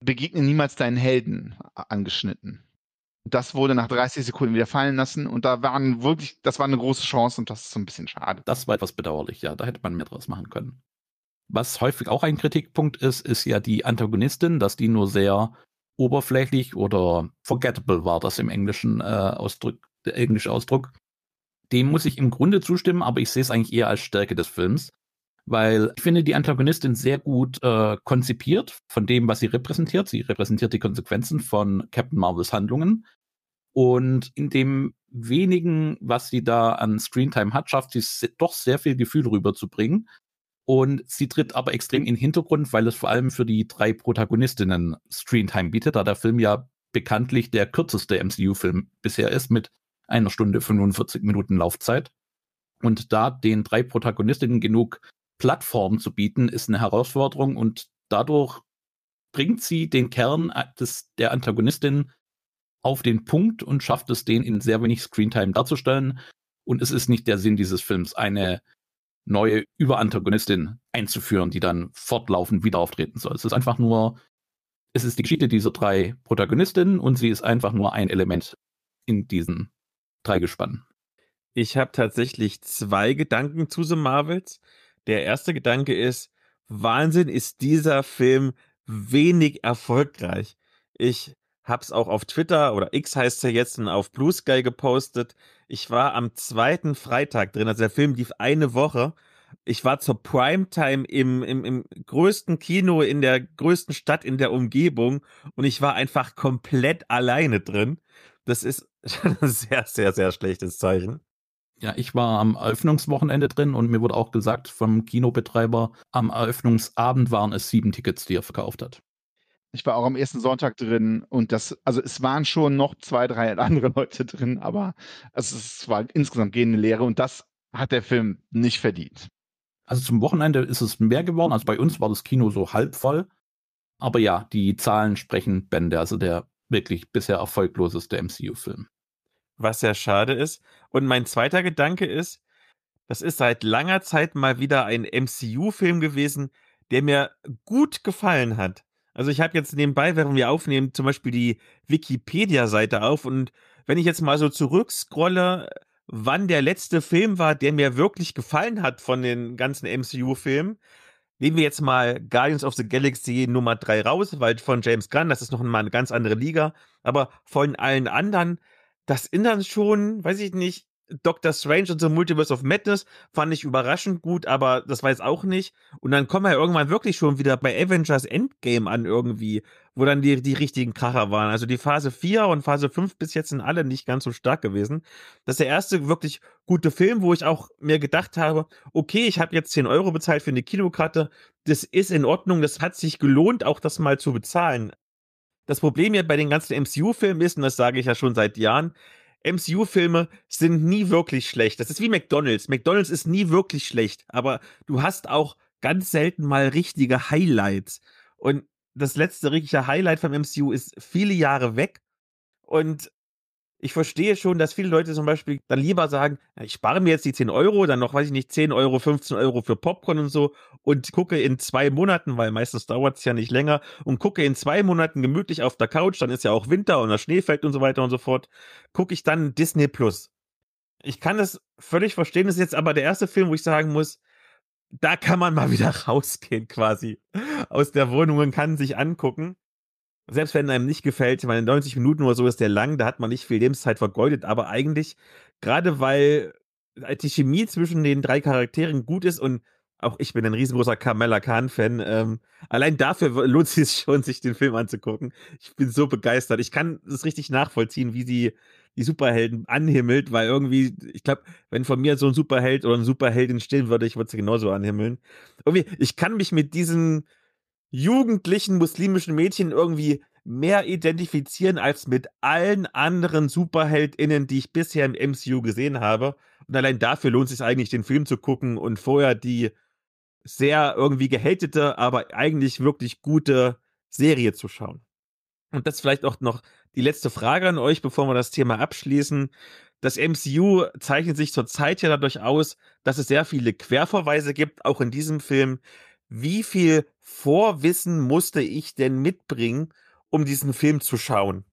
Begegne niemals deinen Helden angeschnitten. Das wurde nach 30 Sekunden wieder fallen lassen und da waren wirklich, das war eine große Chance und das ist so ein bisschen schade. Das war etwas bedauerlich, ja. Da hätte man mehr draus machen können. Was häufig auch ein Kritikpunkt ist, ist ja die Antagonistin, dass die nur sehr oberflächlich oder forgettable war das im englischen äh, Ausdruck, der englische Ausdruck. Dem muss ich im Grunde zustimmen, aber ich sehe es eigentlich eher als Stärke des Films, weil ich finde die Antagonistin sehr gut äh, konzipiert von dem, was sie repräsentiert. Sie repräsentiert die Konsequenzen von Captain Marvels Handlungen. Und in dem wenigen, was sie da an Screentime hat, schafft sie doch sehr viel Gefühl rüberzubringen. Und sie tritt aber extrem in den Hintergrund, weil es vor allem für die drei Protagonistinnen Screentime bietet, da der Film ja bekanntlich der kürzeste MCU-Film bisher ist, mit einer Stunde 45 Minuten Laufzeit. Und da den drei Protagonistinnen genug Plattform zu bieten, ist eine Herausforderung und dadurch bringt sie den Kern des, der Antagonistin auf den Punkt und schafft es, den in sehr wenig Screentime darzustellen. Und es ist nicht der Sinn dieses Films, eine neue Überantagonistin einzuführen, die dann fortlaufend wieder auftreten soll. Es ist einfach nur, es ist die Geschichte dieser drei Protagonistinnen und sie ist einfach nur ein Element in diesen drei Gespannen. Ich habe tatsächlich zwei Gedanken zu The Marvels. Der erste Gedanke ist, Wahnsinn ist dieser Film wenig erfolgreich. Ich hab's auch auf Twitter oder X heißt ja jetzt und auf Blue Sky gepostet. Ich war am zweiten Freitag drin, also der Film lief eine Woche. Ich war zur Primetime im, im, im größten Kino in der größten Stadt in der Umgebung und ich war einfach komplett alleine drin. Das ist [LAUGHS] ein sehr, sehr, sehr schlechtes Zeichen. Ja, ich war am Eröffnungswochenende drin und mir wurde auch gesagt vom Kinobetreiber, am Eröffnungsabend waren es sieben Tickets, die er verkauft hat. Ich war auch am ersten Sonntag drin und das, also es waren schon noch zwei, drei andere Leute drin, aber es, war insgesamt gehende Lehre und das hat der Film nicht verdient. Also zum Wochenende ist es mehr geworden. Also bei uns war das Kino so halb voll. Aber ja, die Zahlen sprechen Bände. Also der wirklich bisher erfolgloseste MCU-Film. Was sehr schade ist. Und mein zweiter Gedanke ist, das ist seit langer Zeit mal wieder ein MCU-Film gewesen, der mir gut gefallen hat. Also ich habe jetzt nebenbei, während wir aufnehmen, zum Beispiel die Wikipedia-Seite auf und wenn ich jetzt mal so zurückscrolle, wann der letzte Film war, der mir wirklich gefallen hat von den ganzen MCU-Filmen, nehmen wir jetzt mal Guardians of the Galaxy Nummer 3 raus, weil von James Gunn, das ist noch mal eine ganz andere Liga, aber von allen anderen, das sind schon, weiß ich nicht, Doctor Strange und so Multiverse of Madness fand ich überraschend gut, aber das jetzt auch nicht. Und dann kommen wir ja irgendwann wirklich schon wieder bei Avengers Endgame an irgendwie, wo dann die, die richtigen Kracher waren. Also die Phase 4 und Phase 5 bis jetzt sind alle nicht ganz so stark gewesen. Das ist der erste wirklich gute Film, wo ich auch mir gedacht habe, okay, ich habe jetzt 10 Euro bezahlt für eine Kinokarte. Das ist in Ordnung, das hat sich gelohnt, auch das mal zu bezahlen. Das Problem hier bei den ganzen MCU-Filmen ist, und das sage ich ja schon seit Jahren, MCU-Filme sind nie wirklich schlecht. Das ist wie McDonalds. McDonalds ist nie wirklich schlecht, aber du hast auch ganz selten mal richtige Highlights. Und das letzte richtige Highlight vom MCU ist viele Jahre weg. Und ich verstehe schon, dass viele Leute zum Beispiel dann lieber sagen, ich spare mir jetzt die 10 Euro, dann noch, weiß ich nicht, 10 Euro, 15 Euro für Popcorn und so und gucke in zwei Monaten, weil meistens dauert es ja nicht länger, und gucke in zwei Monaten gemütlich auf der Couch, dann ist ja auch Winter und der Schnee fällt und so weiter und so fort, gucke ich dann Disney Plus. Ich kann das völlig verstehen, das ist jetzt aber der erste Film, wo ich sagen muss, da kann man mal [LAUGHS] wieder rausgehen quasi aus der Wohnung und kann sich angucken selbst wenn einem nicht gefällt, meine, 90 Minuten oder so ist der lang, da hat man nicht viel Lebenszeit vergeudet, aber eigentlich, gerade weil die Chemie zwischen den drei Charakteren gut ist und auch ich bin ein riesengroßer Carmella Khan-Fan. Ähm, allein dafür lohnt es sich [LAUGHS] schon, sich den Film anzugucken. Ich bin so begeistert. Ich kann es richtig nachvollziehen, wie sie die Superhelden anhimmelt, weil irgendwie, ich glaube, wenn von mir so ein Superheld oder eine Superheldin stehen würde, ich würde sie genauso anhimmeln. Irgendwie, ich kann mich mit diesen jugendlichen muslimischen Mädchen irgendwie mehr identifizieren als mit allen anderen SuperheldInnen, die ich bisher im MCU gesehen habe. Und allein dafür lohnt es sich eigentlich, den Film zu gucken und vorher die sehr irgendwie gehatete, aber eigentlich wirklich gute Serie zu schauen. Und das vielleicht auch noch die letzte Frage an euch, bevor wir das Thema abschließen. Das MCU zeichnet sich zurzeit ja dadurch aus, dass es sehr viele Querverweise gibt, auch in diesem Film, wie viel Vorwissen musste ich denn mitbringen, um diesen Film zu schauen?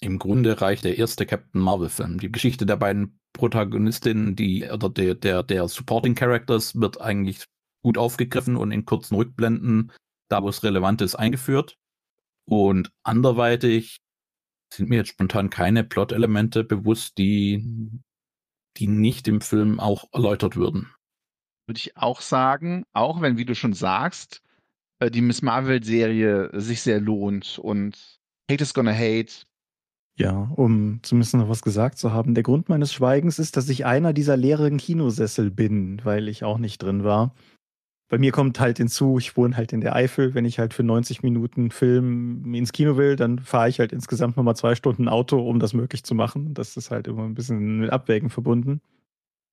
Im Grunde reicht der erste Captain Marvel-Film. Die Geschichte der beiden Protagonistinnen, die, oder der, der, der Supporting Characters wird eigentlich gut aufgegriffen und in kurzen Rückblenden, da wo es relevant ist, eingeführt. Und anderweitig sind mir jetzt spontan keine Plot-Elemente bewusst, die, die nicht im Film auch erläutert würden. Würde ich auch sagen, auch wenn, wie du schon sagst, äh, die Miss Marvel-Serie sich sehr lohnt und Hate is Gonna Hate. Ja, um zumindest noch was gesagt zu haben. Der Grund meines Schweigens ist, dass ich einer dieser leeren Kinosessel bin, weil ich auch nicht drin war. Bei mir kommt halt hinzu, ich wohne halt in der Eifel. Wenn ich halt für 90 Minuten Film ins Kino will, dann fahre ich halt insgesamt nochmal zwei Stunden Auto, um das möglich zu machen. Das ist halt immer ein bisschen mit Abwägen verbunden.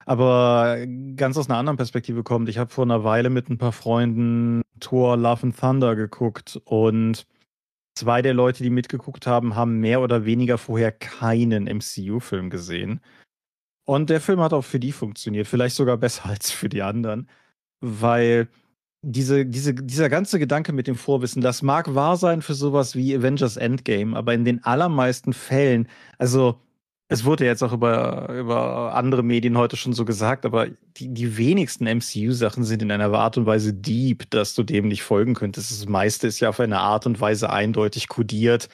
Aber ganz aus einer anderen Perspektive kommt, ich habe vor einer Weile mit ein paar Freunden Thor Love and Thunder geguckt und zwei der Leute, die mitgeguckt haben, haben mehr oder weniger vorher keinen MCU-Film gesehen. Und der Film hat auch für die funktioniert, vielleicht sogar besser [LAUGHS] als für die anderen, weil diese, diese, dieser ganze Gedanke mit dem Vorwissen, das mag wahr sein für sowas wie Avengers Endgame, aber in den allermeisten Fällen, also es wurde jetzt auch über, über andere Medien heute schon so gesagt, aber die, die wenigsten MCU-Sachen sind in einer Art und Weise deep, dass du dem nicht folgen könntest. Das meiste ist ja auf eine Art und Weise eindeutig kodiert,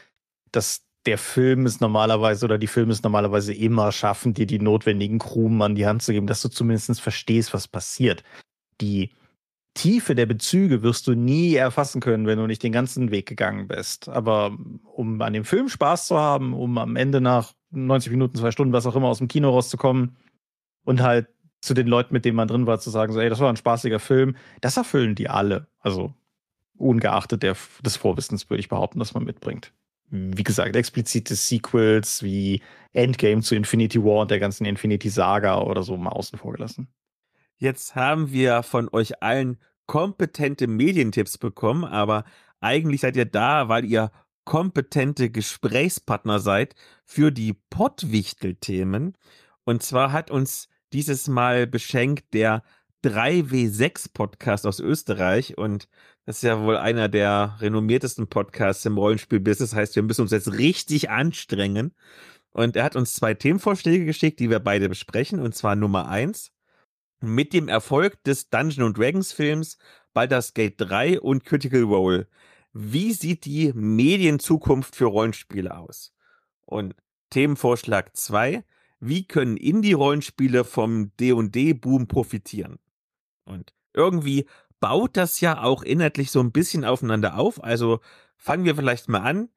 dass der Film es normalerweise oder die Filme es normalerweise immer schaffen, dir die notwendigen Krumen an die Hand zu geben, dass du zumindest verstehst, was passiert. Die Tiefe der Bezüge wirst du nie erfassen können, wenn du nicht den ganzen Weg gegangen bist. Aber um an dem Film Spaß zu haben, um am Ende nach 90 Minuten, zwei Stunden, was auch immer, aus dem Kino rauszukommen und halt zu den Leuten, mit denen man drin war, zu sagen, so, ey, das war ein spaßiger Film, das erfüllen die alle. Also ungeachtet der, des Vorwissens würde ich behaupten, dass man mitbringt. Wie gesagt, explizite Sequels wie Endgame zu Infinity War und der ganzen Infinity Saga oder so mal außen vor gelassen. Jetzt haben wir von euch allen kompetente Medientipps bekommen, aber eigentlich seid ihr da, weil ihr kompetente Gesprächspartner seid für die Pottwichtel-Themen. Und zwar hat uns dieses Mal beschenkt der 3W6 Podcast aus Österreich und das ist ja wohl einer der renommiertesten Podcasts im Rollenspiel-Business. Heißt, wir müssen uns jetzt richtig anstrengen. Und er hat uns zwei Themenvorschläge geschickt, die wir beide besprechen. Und zwar Nummer eins. Mit dem Erfolg des Dungeon Dragons Films Baldur's Gate 3 und Critical Role wie sieht die Medienzukunft für Rollenspiele aus? Und Themenvorschlag 2, wie können Indie-Rollenspiele vom D&D-Boom profitieren? Und irgendwie baut das ja auch inhaltlich so ein bisschen aufeinander auf. Also fangen wir vielleicht mal an.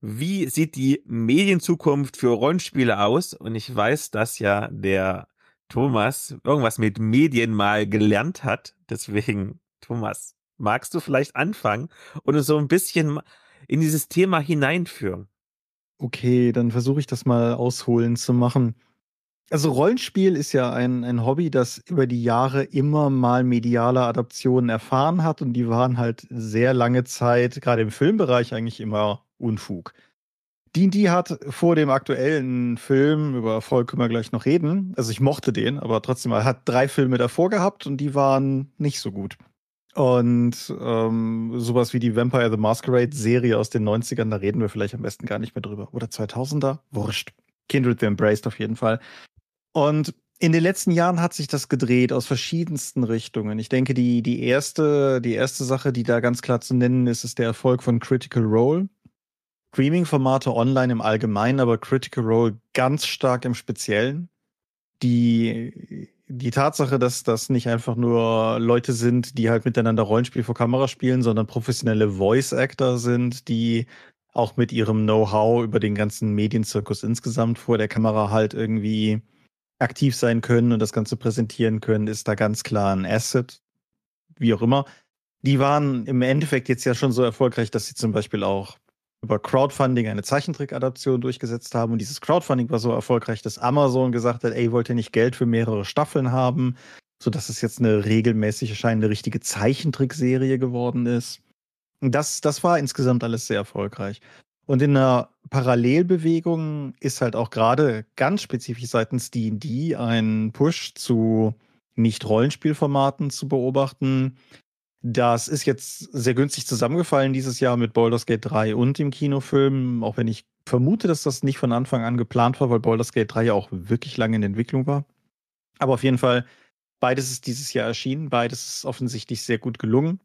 Wie sieht die Medienzukunft für Rollenspiele aus? Und ich weiß, dass ja der Thomas irgendwas mit Medien mal gelernt hat. Deswegen, Thomas, magst du vielleicht anfangen und uns so ein bisschen in dieses Thema hineinführen? Okay, dann versuche ich das mal ausholen zu machen. Also Rollenspiel ist ja ein, ein Hobby, das über die Jahre immer mal mediale Adaptionen erfahren hat und die waren halt sehr lange Zeit, gerade im Filmbereich, eigentlich immer Unfug. D&D hat vor dem aktuellen Film, über Erfolg können wir gleich noch reden, also ich mochte den, aber trotzdem, er hat drei Filme davor gehabt und die waren nicht so gut. Und ähm, sowas wie die Vampire the Masquerade Serie aus den 90ern, da reden wir vielleicht am besten gar nicht mehr drüber. Oder 2000er? Wurscht. Kindred the Embraced auf jeden Fall. Und in den letzten Jahren hat sich das gedreht aus verschiedensten Richtungen. Ich denke, die, die, erste, die erste Sache, die da ganz klar zu nennen ist, ist der Erfolg von Critical Role. Streaming-Formate online im Allgemeinen, aber Critical Role ganz stark im Speziellen. Die die Tatsache, dass das nicht einfach nur Leute sind, die halt miteinander Rollenspiel vor Kamera spielen, sondern professionelle Voice-Actor sind, die auch mit ihrem Know-how über den ganzen Medienzirkus insgesamt vor der Kamera halt irgendwie aktiv sein können und das Ganze präsentieren können, ist da ganz klar ein Asset. Wie auch immer. Die waren im Endeffekt jetzt ja schon so erfolgreich, dass sie zum Beispiel auch über Crowdfunding eine Zeichentrick-Adaption durchgesetzt haben. Und dieses Crowdfunding war so erfolgreich, dass Amazon gesagt hat, ey, wollt ihr nicht Geld für mehrere Staffeln haben, sodass es jetzt eine regelmäßig erscheinende richtige Zeichentrickserie geworden ist. Und das, das war insgesamt alles sehr erfolgreich. Und in einer Parallelbewegung ist halt auch gerade ganz spezifisch seitens D&D ein Push zu Nicht-Rollenspielformaten zu beobachten, das ist jetzt sehr günstig zusammengefallen dieses Jahr mit Baldur's Gate 3 und dem Kinofilm, auch wenn ich vermute, dass das nicht von Anfang an geplant war, weil Baldur's Gate 3 ja auch wirklich lange in Entwicklung war. Aber auf jeden Fall, beides ist dieses Jahr erschienen, beides ist offensichtlich sehr gut gelungen.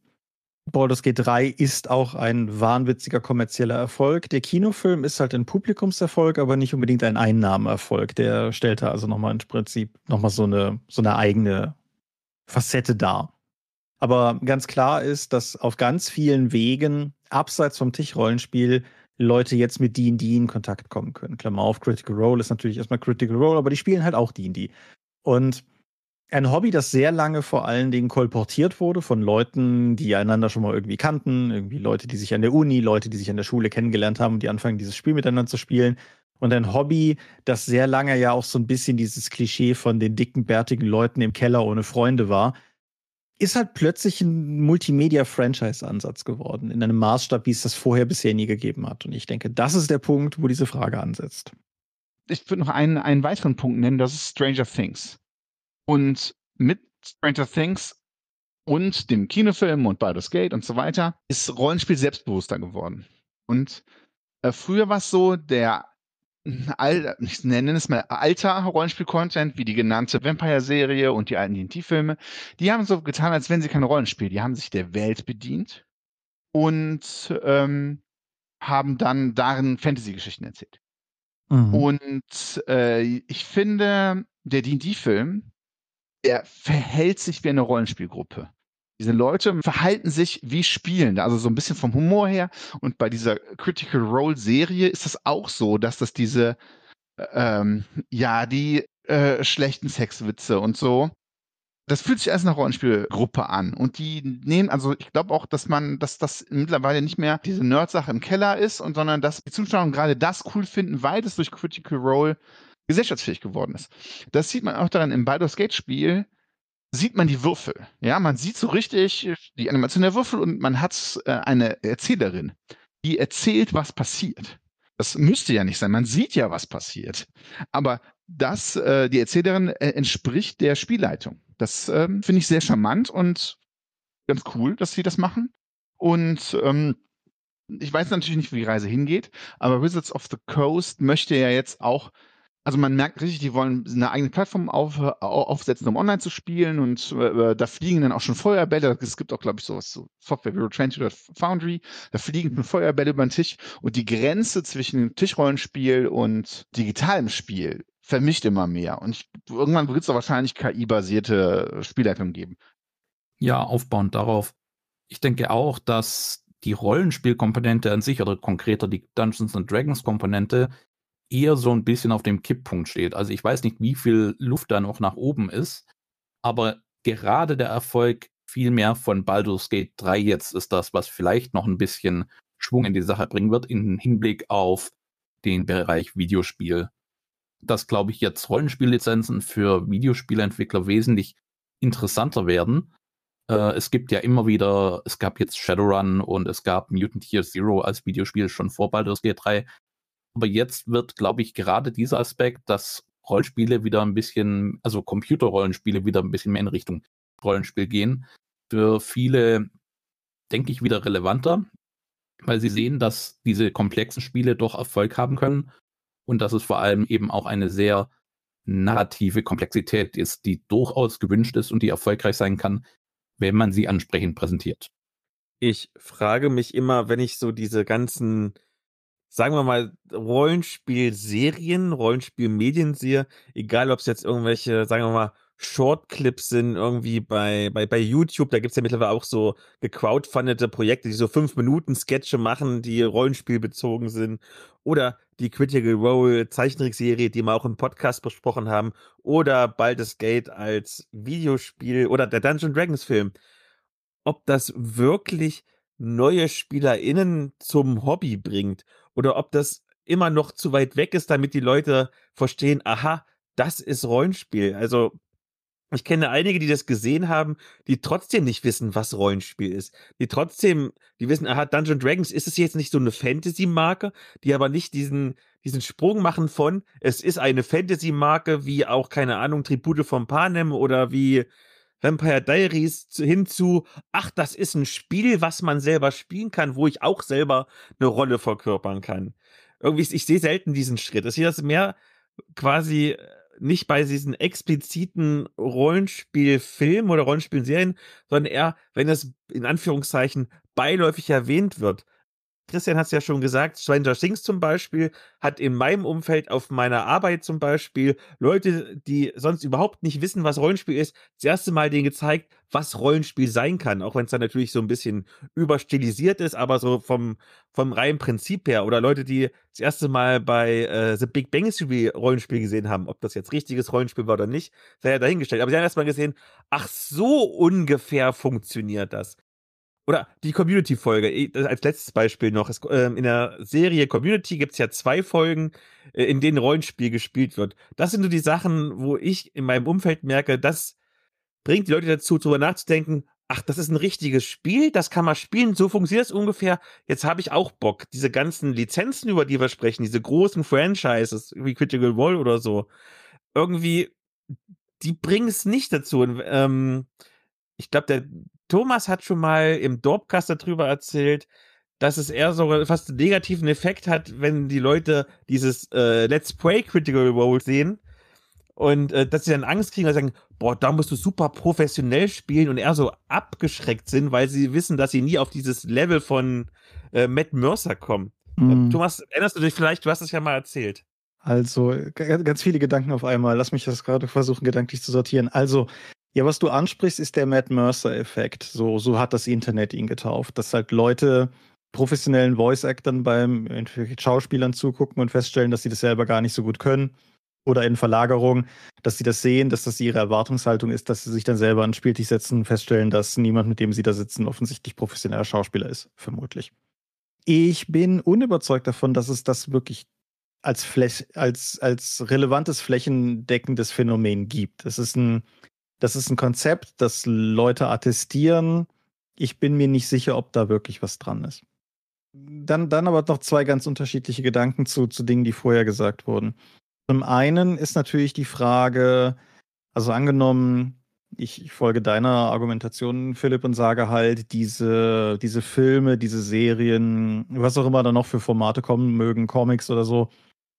Baldur's Gate 3 ist auch ein wahnwitziger kommerzieller Erfolg. Der Kinofilm ist halt ein Publikumserfolg, aber nicht unbedingt ein Einnahmeerfolg. Der stellt da also nochmal im Prinzip nochmal so eine, so eine eigene Facette dar. Aber ganz klar ist, dass auf ganz vielen Wegen, abseits vom Tischrollenspiel, Leute jetzt mit D&D in Kontakt kommen können. Klammer auf, Critical Role ist natürlich erstmal Critical Role, aber die spielen halt auch D&D. Und ein Hobby, das sehr lange vor allen Dingen kolportiert wurde von Leuten, die einander schon mal irgendwie kannten, irgendwie Leute, die sich an der Uni, Leute, die sich an der Schule kennengelernt haben und die anfangen, dieses Spiel miteinander zu spielen. Und ein Hobby, das sehr lange ja auch so ein bisschen dieses Klischee von den dicken, bärtigen Leuten im Keller ohne Freunde war, ist halt plötzlich ein Multimedia-Franchise-Ansatz geworden, in einem Maßstab, wie es das vorher bisher nie gegeben hat. Und ich denke, das ist der Punkt, wo diese Frage ansetzt. Ich würde noch einen, einen weiteren Punkt nennen, das ist Stranger Things. Und mit Stranger Things und dem Kinofilm und Baldur's Gate und so weiter ist Rollenspiel selbstbewusster geworden. Und äh, früher war es so, der all, ich nenne es mal alter Rollenspiel-Content, wie die genannte Vampire-Serie und die alten D&D-Filme, die haben so getan, als wenn sie kein Rollenspiel, die haben sich der Welt bedient und ähm, haben dann darin Fantasy-Geschichten erzählt. Mhm. Und äh, ich finde, der D&D-Film der verhält sich wie eine Rollenspielgruppe. Diese Leute verhalten sich wie Spielende, also so ein bisschen vom Humor her. Und bei dieser Critical Role Serie ist es auch so, dass das diese, ähm, ja, die äh, schlechten Sexwitze und so, das fühlt sich als eine Rollenspielgruppe an. Und die nehmen, also ich glaube auch, dass man, dass das mittlerweile nicht mehr diese Nerd-Sache im Keller ist, und sondern dass die Zuschauer gerade das cool finden, weil es durch Critical Role gesellschaftsfähig geworden ist. Das sieht man auch daran im Baldur's Gate Spiel, sieht man die Würfel. Ja, man sieht so richtig die Animation der Würfel und man hat äh, eine Erzählerin, die erzählt, was passiert. Das müsste ja nicht sein. Man sieht ja, was passiert. Aber das, äh, die Erzählerin äh, entspricht der Spielleitung. Das ähm, finde ich sehr charmant und ganz cool, dass sie das machen. Und ähm, ich weiß natürlich nicht, wo die Reise hingeht, aber Wizards of the Coast möchte ja jetzt auch also man merkt richtig, die wollen eine eigene Plattform auf, aufsetzen, um online zu spielen und äh, da fliegen dann auch schon Feuerbälle. Es gibt auch, glaube ich, sowas, so Software Bureau 20 oder Foundry, da fliegen Feuerbälle über den Tisch und die Grenze zwischen Tischrollenspiel und digitalem Spiel vermischt immer mehr. Und ich, irgendwann wird es wahrscheinlich KI-basierte Spielleitung geben. Ja, aufbauend darauf. Ich denke auch, dass die Rollenspielkomponente an sich oder konkreter die Dungeons and Dragons Komponente eher so ein bisschen auf dem Kipppunkt steht. Also ich weiß nicht, wie viel Luft da noch nach oben ist, aber gerade der Erfolg viel mehr von Baldur's Gate 3 jetzt ist das, was vielleicht noch ein bisschen Schwung in die Sache bringen wird, im Hinblick auf den Bereich Videospiel. Dass, glaube ich, jetzt Rollenspiellizenzen für Videospielentwickler wesentlich interessanter werden. Äh, es gibt ja immer wieder, es gab jetzt Shadowrun und es gab Mutant Year Zero als Videospiel schon vor Baldur's Gate 3. Aber jetzt wird, glaube ich, gerade dieser Aspekt, dass Rollenspiele wieder ein bisschen, also Computerrollenspiele wieder ein bisschen mehr in Richtung Rollenspiel gehen, für viele, denke ich, wieder relevanter, weil sie sehen, dass diese komplexen Spiele doch Erfolg haben können und dass es vor allem eben auch eine sehr narrative Komplexität ist, die durchaus gewünscht ist und die erfolgreich sein kann, wenn man sie ansprechend präsentiert. Ich frage mich immer, wenn ich so diese ganzen sagen wir mal, Rollenspielserien, Rollenspielmedien sehe, egal ob es jetzt irgendwelche, sagen wir mal, Shortclips sind irgendwie bei, bei, bei YouTube, da gibt's ja mittlerweile auch so gecrowdfundete Projekte, die so fünf Minuten Sketche machen, die rollenspielbezogen sind. Oder die Critical Role Zeichentrickserie, die wir auch im Podcast besprochen haben. Oder Baldur's Gate als Videospiel oder der Dungeon Dragons Film. Ob das wirklich neue SpielerInnen zum Hobby bringt oder ob das immer noch zu weit weg ist, damit die Leute verstehen, aha, das ist Rollenspiel. Also ich kenne einige, die das gesehen haben, die trotzdem nicht wissen, was Rollenspiel ist. Die trotzdem, die wissen, aha, Dungeon Dragons ist es jetzt nicht so eine Fantasy-Marke, die aber nicht diesen, diesen Sprung machen von, es ist eine Fantasy-Marke, wie auch, keine Ahnung, Tribute von Panem oder wie Vampire Diaries hinzu, ach, das ist ein Spiel, was man selber spielen kann, wo ich auch selber eine Rolle verkörpern kann. Irgendwie, ich sehe selten diesen Schritt. Ich sehe das mehr quasi nicht bei diesen expliziten Rollenspielfilmen oder Rollenspielserien, sondern eher, wenn es in Anführungszeichen beiläufig erwähnt wird. Christian hat es ja schon gesagt, Stranger Things zum Beispiel hat in meinem Umfeld auf meiner Arbeit zum Beispiel Leute, die sonst überhaupt nicht wissen, was Rollenspiel ist, das erste Mal denen gezeigt, was Rollenspiel sein kann. Auch wenn es dann natürlich so ein bisschen überstilisiert ist, aber so vom, vom reinen Prinzip her. Oder Leute, die das erste Mal bei äh, The Big Bang Theory Rollenspiel gesehen haben, ob das jetzt richtiges Rollenspiel war oder nicht, sei ja dahingestellt. Aber sie haben erst mal gesehen, ach so ungefähr funktioniert das. Oder die Community-Folge, als letztes Beispiel noch. Es, äh, in der Serie Community gibt es ja zwei Folgen, äh, in denen Rollenspiel gespielt wird. Das sind so die Sachen, wo ich in meinem Umfeld merke, das bringt die Leute dazu, darüber nachzudenken, ach, das ist ein richtiges Spiel, das kann man spielen, so funktioniert es ungefähr. Jetzt habe ich auch Bock. Diese ganzen Lizenzen, über die wir sprechen, diese großen Franchises, wie Critical Role oder so, irgendwie, die bringen es nicht dazu. Und, ähm, ich glaube, der Thomas hat schon mal im Dorpcast darüber erzählt, dass es eher so fast einen negativen Effekt hat, wenn die Leute dieses äh, Let's Play Critical Role sehen und äh, dass sie dann Angst kriegen und sagen, boah, da musst du super professionell spielen und eher so abgeschreckt sind, weil sie wissen, dass sie nie auf dieses Level von äh, Matt Mercer kommen. Äh, Thomas, erinnerst du dich vielleicht, du hast es ja mal erzählt. Also, ganz viele Gedanken auf einmal. Lass mich das gerade versuchen, gedanklich zu sortieren. Also, ja, was du ansprichst, ist der Matt Mercer-Effekt. So, so hat das Internet ihn getauft, dass halt Leute professionellen Voice-Actern beim Schauspielern zugucken und feststellen, dass sie das selber gar nicht so gut können. Oder in Verlagerung, dass sie das sehen, dass das ihre Erwartungshaltung ist, dass sie sich dann selber an den Spieltisch setzen und feststellen, dass niemand, mit dem sie da sitzen, offensichtlich professioneller Schauspieler ist, vermutlich. Ich bin unüberzeugt davon, dass es das wirklich als, Fläch als, als relevantes flächendeckendes Phänomen gibt. Es ist ein das ist ein Konzept, das Leute attestieren. Ich bin mir nicht sicher, ob da wirklich was dran ist. Dann, dann aber noch zwei ganz unterschiedliche Gedanken zu, zu Dingen, die vorher gesagt wurden. Zum einen ist natürlich die Frage, also angenommen, ich, ich, folge deiner Argumentation, Philipp, und sage halt, diese, diese Filme, diese Serien, was auch immer da noch für Formate kommen mögen, Comics oder so,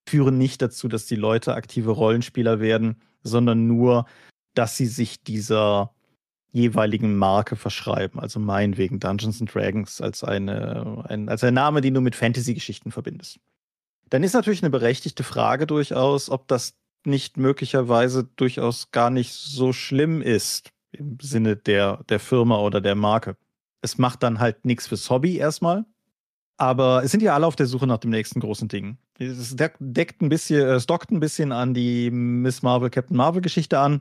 führen nicht dazu, dass die Leute aktive Rollenspieler werden, sondern nur, dass sie sich dieser jeweiligen Marke verschreiben. Also meinetwegen Dungeons and Dragons als, eine, ein, als ein Name, den du mit Fantasy-Geschichten verbindest. Dann ist natürlich eine berechtigte Frage durchaus, ob das nicht möglicherweise durchaus gar nicht so schlimm ist im Sinne der, der Firma oder der Marke. Es macht dann halt nichts fürs Hobby erstmal. Aber es sind ja alle auf der Suche nach dem nächsten großen Ding. Es deckt ein bisschen, es dockt ein bisschen an die Miss Marvel, Captain Marvel Geschichte an.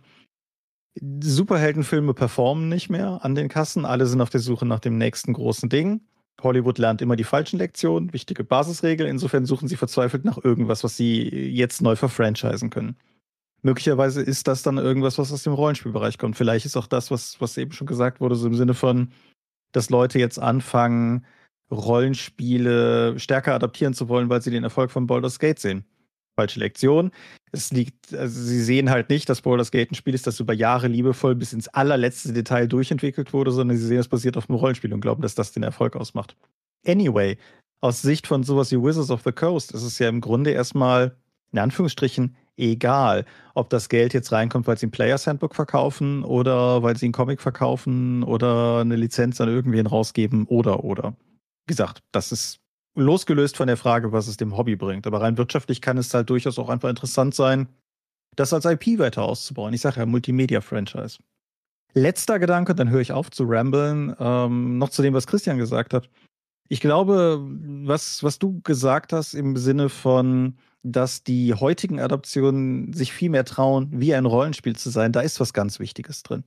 Superheldenfilme performen nicht mehr an den Kassen. Alle sind auf der Suche nach dem nächsten großen Ding. Hollywood lernt immer die falschen Lektionen, wichtige Basisregel. Insofern suchen sie verzweifelt nach irgendwas, was sie jetzt neu verfranchisen können. Möglicherweise ist das dann irgendwas, was aus dem Rollenspielbereich kommt. Vielleicht ist auch das, was, was eben schon gesagt wurde, so im Sinne von, dass Leute jetzt anfangen, Rollenspiele stärker adaptieren zu wollen, weil sie den Erfolg von Baldur's Gate sehen falsche Lektion. Es liegt, also sie sehen halt nicht, dass Baldur's Gate ein Spiel ist, das über Jahre liebevoll bis ins allerletzte Detail durchentwickelt wurde, sondern sie sehen, es basiert auf einem Rollenspiel und glauben, dass das den Erfolg ausmacht. Anyway, aus Sicht von sowas wie Wizards of the Coast ist es ja im Grunde erstmal, in Anführungsstrichen, egal, ob das Geld jetzt reinkommt, weil sie ein Players Handbook verkaufen oder weil sie einen Comic verkaufen oder eine Lizenz an irgendwen rausgeben oder oder. Wie gesagt, das ist losgelöst von der Frage, was es dem Hobby bringt. Aber rein wirtschaftlich kann es halt durchaus auch einfach interessant sein, das als IP weiter auszubauen. Ich sage ja Multimedia-Franchise. Letzter Gedanke, dann höre ich auf zu ramblen, ähm, noch zu dem, was Christian gesagt hat. Ich glaube, was, was du gesagt hast im Sinne von, dass die heutigen Adaptionen sich viel mehr trauen, wie ein Rollenspiel zu sein, da ist was ganz Wichtiges drin.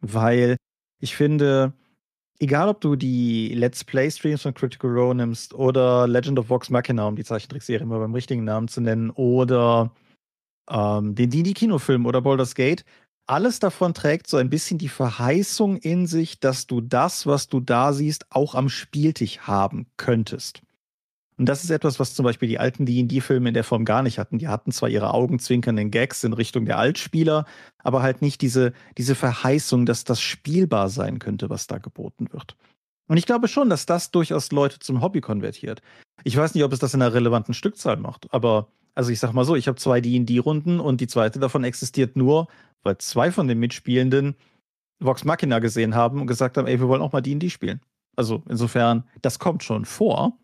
Weil ich finde, egal ob du die Let's Play-Streams von Critical Role nimmst oder Legend of Vox Machina, um die Zeichentrickserie mal beim richtigen Namen zu nennen, oder ähm, den D&D-Kinofilm oder Baldur's Gate, alles davon trägt so ein bisschen die Verheißung in sich, dass du das, was du da siehst, auch am Spieltisch haben könntest. Und das ist etwas, was zum Beispiel die alten D&D-Filme in der Form gar nicht hatten. Die hatten zwar ihre augenzwinkernden Gags in Richtung der Altspieler, aber halt nicht diese, diese Verheißung, dass das spielbar sein könnte, was da geboten wird. Und ich glaube schon, dass das durchaus Leute zum Hobby konvertiert. Ich weiß nicht, ob es das in einer relevanten Stückzahl macht, aber Also ich sag mal so, ich habe zwei D&D-Runden und die zweite davon existiert nur, weil zwei von den Mitspielenden Vox Machina gesehen haben und gesagt haben, ey, wir wollen auch mal D&D spielen. Also insofern, das kommt schon vor,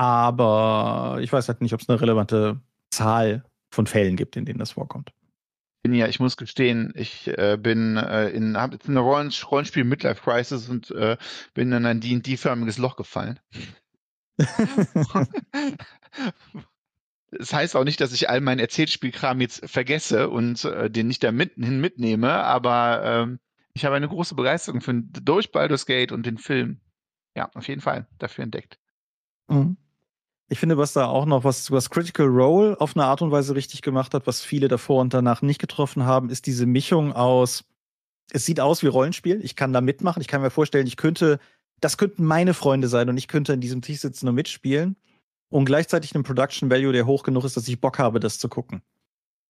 aber ich weiß halt nicht, ob es eine relevante Zahl von Fällen gibt, in denen das vorkommt. Bin ja, ich muss gestehen, ich äh, bin äh, in, habe jetzt eine Rollen, Rollenspiel Midlife Crisis und äh, bin in ein D&D-förmiges Loch gefallen. [LAUGHS] Das heißt auch nicht, dass ich all meinen Erzählspielkram jetzt vergesse und äh, den nicht da mitten mitnehme, aber ähm, ich habe eine große Begeisterung für durch Baldur's Gate und den Film. Ja, auf jeden Fall dafür entdeckt. Mhm. Ich finde, was da auch noch, was, was Critical Role auf eine Art und Weise richtig gemacht hat, was viele davor und danach nicht getroffen haben, ist diese Mischung aus, es sieht aus wie Rollenspiel, ich kann da mitmachen, ich kann mir vorstellen, ich könnte, das könnten meine Freunde sein und ich könnte in diesem Tisch sitzen und mitspielen und gleichzeitig einen Production Value, der hoch genug ist, dass ich Bock habe, das zu gucken.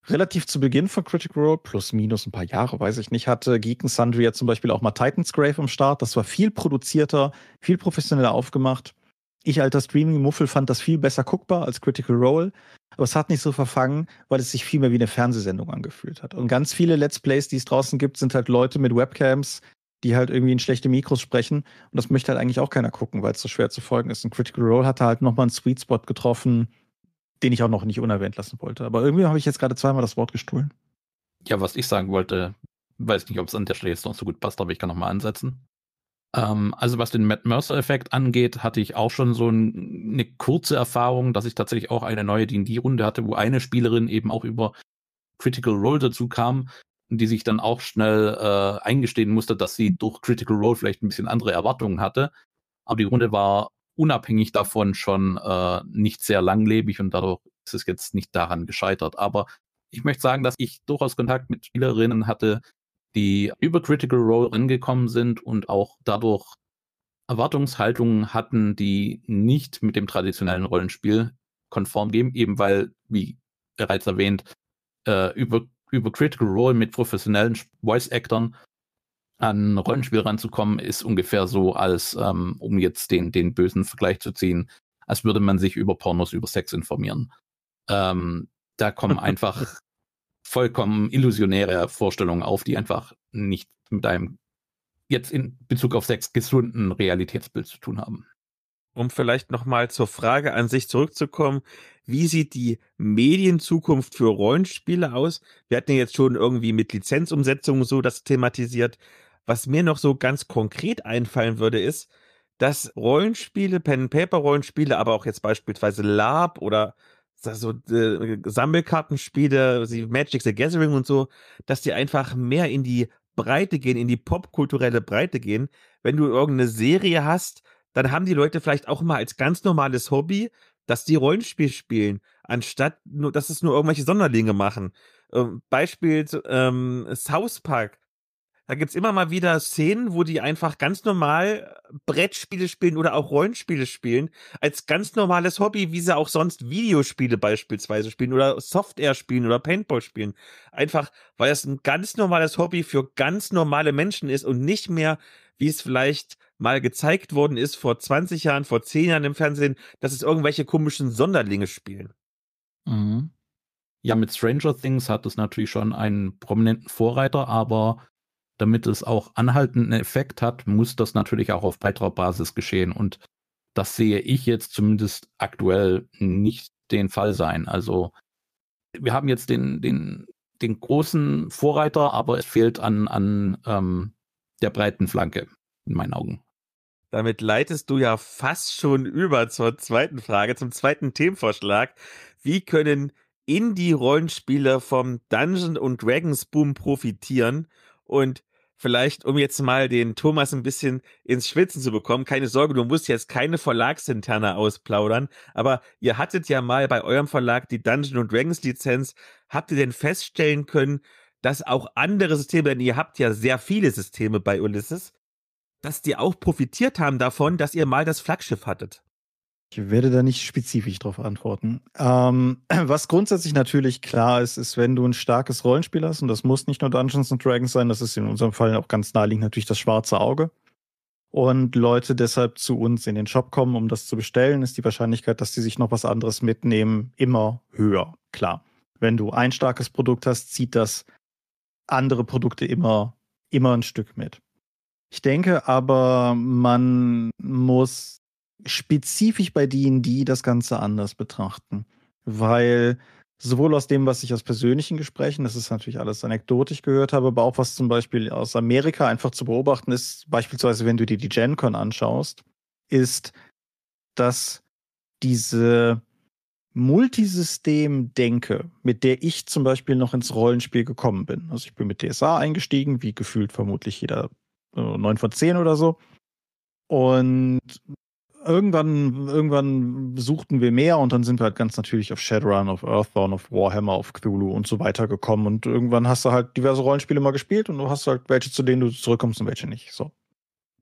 Relativ zu Beginn von Critical Role, plus minus ein paar Jahre, weiß ich nicht, hatte Geek Sundry ja zum Beispiel auch mal Titan's Grave am Start. Das war viel produzierter, viel professioneller aufgemacht ich alter Streaming-Muffel fand das viel besser guckbar als Critical Role, aber es hat nicht so verfangen, weil es sich viel mehr wie eine Fernsehsendung angefühlt hat. Und ganz viele Let's Plays, die es draußen gibt, sind halt Leute mit Webcams, die halt irgendwie in schlechte Mikros sprechen. Und das möchte halt eigentlich auch keiner gucken, weil es so schwer zu folgen ist. Und Critical Role hatte halt nochmal einen Sweet Spot getroffen, den ich auch noch nicht unerwähnt lassen wollte. Aber irgendwie habe ich jetzt gerade zweimal das Wort gestohlen. Ja, was ich sagen wollte, weiß nicht, ob es an der Stelle jetzt noch so gut passt, aber ich kann nochmal ansetzen. Ähm, also was den Matt Mercer-Effekt angeht, hatte ich auch schon so ein, eine kurze Erfahrung, dass ich tatsächlich auch eine neue D&D-Runde hatte, wo eine Spielerin eben auch über Critical Role dazu kam, die sich dann auch schnell äh, eingestehen musste, dass sie durch Critical Role vielleicht ein bisschen andere Erwartungen hatte. Aber die Runde war unabhängig davon schon äh, nicht sehr langlebig und dadurch ist es jetzt nicht daran gescheitert. Aber ich möchte sagen, dass ich durchaus Kontakt mit Spielerinnen hatte, die über Critical Role angekommen sind und auch dadurch Erwartungshaltungen hatten, die nicht mit dem traditionellen Rollenspiel konform gehen, eben weil, wie bereits erwähnt, äh, über, über Critical Role mit professionellen Voice-Actern an Rollenspiel ranzukommen, ist ungefähr so, als ähm, um jetzt den, den bösen Vergleich zu ziehen, als würde man sich über Pornos über Sex informieren. Ähm, da kommen [LAUGHS] einfach vollkommen illusionäre Vorstellungen auf, die einfach nicht mit einem jetzt in Bezug auf Sex gesunden Realitätsbild zu tun haben. Um vielleicht nochmal zur Frage an sich zurückzukommen, wie sieht die Medienzukunft für Rollenspiele aus? Wir hatten ja jetzt schon irgendwie mit Lizenzumsetzungen so das thematisiert. Was mir noch so ganz konkret einfallen würde, ist, dass Rollenspiele, Pen-Paper-Rollenspiele, aber auch jetzt beispielsweise Lab oder so äh, Sammelkartenspiele, Magic the Gathering und so, dass die einfach mehr in die Breite gehen, in die popkulturelle Breite gehen. Wenn du irgendeine Serie hast, dann haben die Leute vielleicht auch mal als ganz normales Hobby, dass die Rollenspiel spielen, anstatt nur, dass es nur irgendwelche Sonderlinge machen. Ähm, Beispiel ähm, South Park da gibt's immer mal wieder Szenen, wo die einfach ganz normal Brettspiele spielen oder auch Rollenspiele spielen, als ganz normales Hobby, wie sie auch sonst Videospiele beispielsweise spielen oder Software spielen oder Paintball spielen. Einfach, weil es ein ganz normales Hobby für ganz normale Menschen ist und nicht mehr, wie es vielleicht mal gezeigt worden ist vor 20 Jahren, vor 10 Jahren im Fernsehen, dass es irgendwelche komischen Sonderlinge spielen. Mhm. Ja, mit Stranger Things hat es natürlich schon einen prominenten Vorreiter, aber damit es auch anhaltenden Effekt hat, muss das natürlich auch auf breiterer Basis geschehen. Und das sehe ich jetzt zumindest aktuell nicht den Fall sein. Also wir haben jetzt den, den, den großen Vorreiter, aber es fehlt an, an ähm, der breiten Flanke, in meinen Augen. Damit leitest du ja fast schon über zur zweiten Frage, zum zweiten Themenvorschlag. Wie können Indie-Rollenspieler vom Dungeon und Dragons Boom profitieren? Und vielleicht, um jetzt mal den Thomas ein bisschen ins Schwitzen zu bekommen. Keine Sorge, du musst jetzt keine Verlagsinterne ausplaudern, aber ihr hattet ja mal bei eurem Verlag die Dungeon Dragons Lizenz. Habt ihr denn feststellen können, dass auch andere Systeme, denn ihr habt ja sehr viele Systeme bei Ulysses, dass die auch profitiert haben davon, dass ihr mal das Flaggschiff hattet? Ich werde da nicht spezifisch darauf antworten. Ähm, [CLEARS THROAT] was grundsätzlich natürlich klar ist, ist, wenn du ein starkes Rollenspiel hast, und das muss nicht nur Dungeons and Dragons sein, das ist in unserem Fall auch ganz naheliegend natürlich das schwarze Auge. und Leute deshalb zu uns in den Shop kommen, um das zu bestellen, ist die Wahrscheinlichkeit, dass die sich noch was anderes mitnehmen, immer höher. Klar. Wenn du ein starkes Produkt hast, zieht das andere Produkte immer, immer ein Stück mit. Ich denke aber, man muss spezifisch bei D&D das Ganze anders betrachten, weil sowohl aus dem, was ich aus persönlichen Gesprächen, das ist natürlich alles anekdotisch gehört habe, aber auch was zum Beispiel aus Amerika einfach zu beobachten ist, beispielsweise wenn du dir die GenCon anschaust, ist, dass diese Multisystem-Denke, mit der ich zum Beispiel noch ins Rollenspiel gekommen bin. Also ich bin mit DSA eingestiegen, wie gefühlt vermutlich jeder äh, 9 von 10 oder so. Und irgendwann, irgendwann suchten wir mehr und dann sind wir halt ganz natürlich auf Shadowrun, auf Earthbound, auf Warhammer, auf Cthulhu und so weiter gekommen. Und irgendwann hast du halt diverse Rollenspiele mal gespielt und du hast halt welche, zu denen du zurückkommst und welche nicht. So.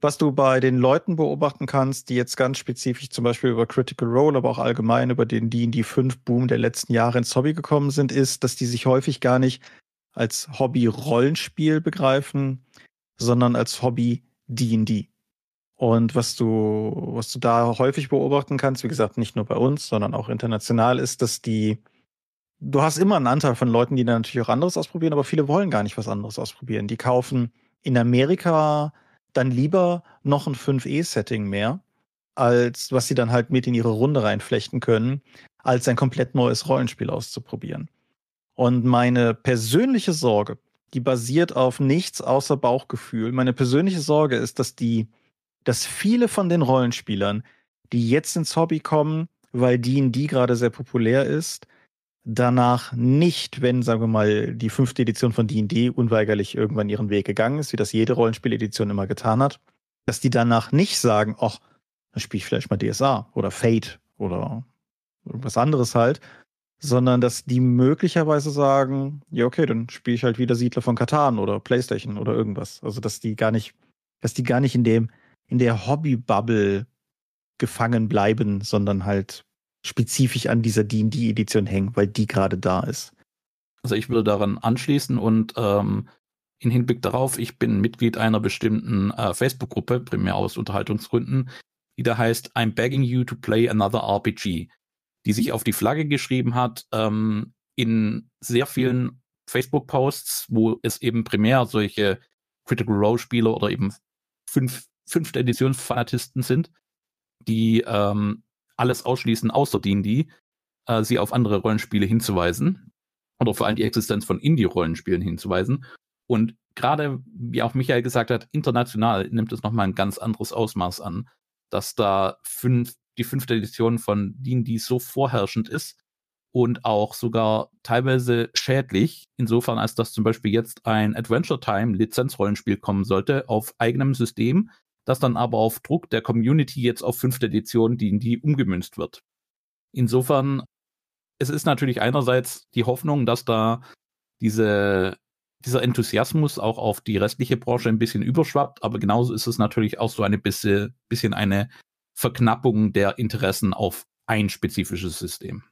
Was du bei den Leuten beobachten kannst, die jetzt ganz spezifisch zum Beispiel über Critical Role, aber auch allgemein über den D&D 5 Boom der letzten Jahre ins Hobby gekommen sind, ist, dass die sich häufig gar nicht als Hobby Rollenspiel begreifen, sondern als Hobby D&D. Und was du, was du da häufig beobachten kannst, wie gesagt, nicht nur bei uns, sondern auch international, ist, dass die, du hast immer einen Anteil von Leuten, die dann natürlich auch anderes ausprobieren, aber viele wollen gar nicht was anderes ausprobieren. Die kaufen in Amerika dann lieber noch ein 5E-Setting mehr, als was sie dann halt mit in ihre Runde reinflechten können, als ein komplett neues Rollenspiel auszuprobieren. Und meine persönliche Sorge, die basiert auf nichts außer Bauchgefühl. Meine persönliche Sorge ist, dass die dass viele von den Rollenspielern, die jetzt ins Hobby kommen, weil D&D gerade sehr populär ist, danach nicht, wenn, sagen wir mal, die fünfte Edition von D&D unweigerlich irgendwann ihren Weg gegangen ist, wie das jede Rollenspieledition immer getan hat, dass die danach nicht sagen, ach, dann spiele ich vielleicht mal DSA oder Fate oder irgendwas anderes halt, sondern dass die möglicherweise sagen, ja, okay, dann spiele ich halt wieder Siedler von Katan oder Playstation oder irgendwas. Also, dass die gar nicht, dass die gar nicht in dem in der Hobby-Bubble gefangen bleiben, sondern halt spezifisch an dieser D&D-Edition hängen, weil die gerade da ist. Also ich würde daran anschließen und ähm, in Hinblick darauf, ich bin Mitglied einer bestimmten äh, Facebook-Gruppe, primär aus Unterhaltungsgründen, die da heißt I'm begging you to play another RPG, die sich auf die Flagge geschrieben hat, ähm, in sehr vielen Facebook-Posts, wo es eben primär solche Critical Role-Spiele oder eben fünf fünfte Edition Fanatisten sind, die ähm, alles ausschließen außer D&D, äh, sie auf andere Rollenspiele hinzuweisen oder vor allem die Existenz von Indie-Rollenspielen hinzuweisen. Und gerade, wie auch Michael gesagt hat, international nimmt es nochmal ein ganz anderes Ausmaß an, dass da fünf, die fünfte Edition von D&D so vorherrschend ist und auch sogar teilweise schädlich, insofern als dass zum Beispiel jetzt ein Adventure Time Lizenzrollenspiel kommen sollte auf eigenem System, das dann aber auf Druck der Community jetzt auf fünfte Edition D&D umgemünzt wird. Insofern, es ist natürlich einerseits die Hoffnung, dass da diese, dieser Enthusiasmus auch auf die restliche Branche ein bisschen überschwappt, aber genauso ist es natürlich auch so eine bisschen, bisschen eine Verknappung der Interessen auf ein spezifisches System.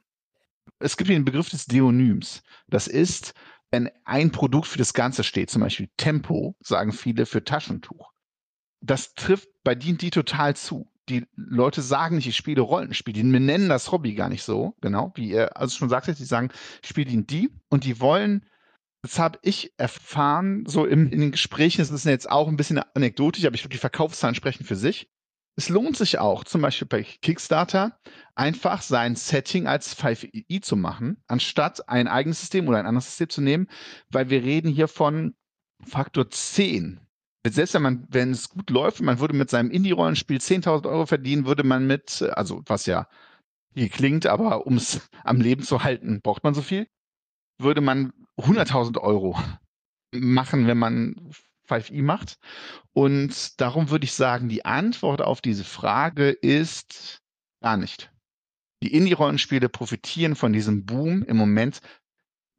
Es gibt den Begriff des Deonyms. Das ist, wenn ein Produkt für das Ganze steht, zum Beispiel Tempo, sagen viele für Taschentuch das trifft bei D&D total zu. Die Leute sagen nicht, ich spiele Rollenspiele. Die nennen das Hobby gar nicht so, genau, wie ihr also schon sagtet, die sagen, ich spiele D&D und die wollen, das habe ich erfahren, so im, in den Gesprächen, das ist jetzt auch ein bisschen anekdotisch, aber ich glaube, die Verkaufszahlen sprechen für sich. Es lohnt sich auch, zum Beispiel bei Kickstarter, einfach sein Setting als 5i zu machen, anstatt ein eigenes System oder ein anderes System zu nehmen, weil wir reden hier von Faktor 10 selbst wenn man, wenn es gut läuft, man würde mit seinem Indie-Rollenspiel 10.000 Euro verdienen, würde man mit, also was ja hier klingt, aber um es [LAUGHS] am Leben zu halten, braucht man so viel, würde man 100.000 Euro machen, wenn man 5i macht. Und darum würde ich sagen, die Antwort auf diese Frage ist gar nicht. Die Indie-Rollenspiele profitieren von diesem Boom im Moment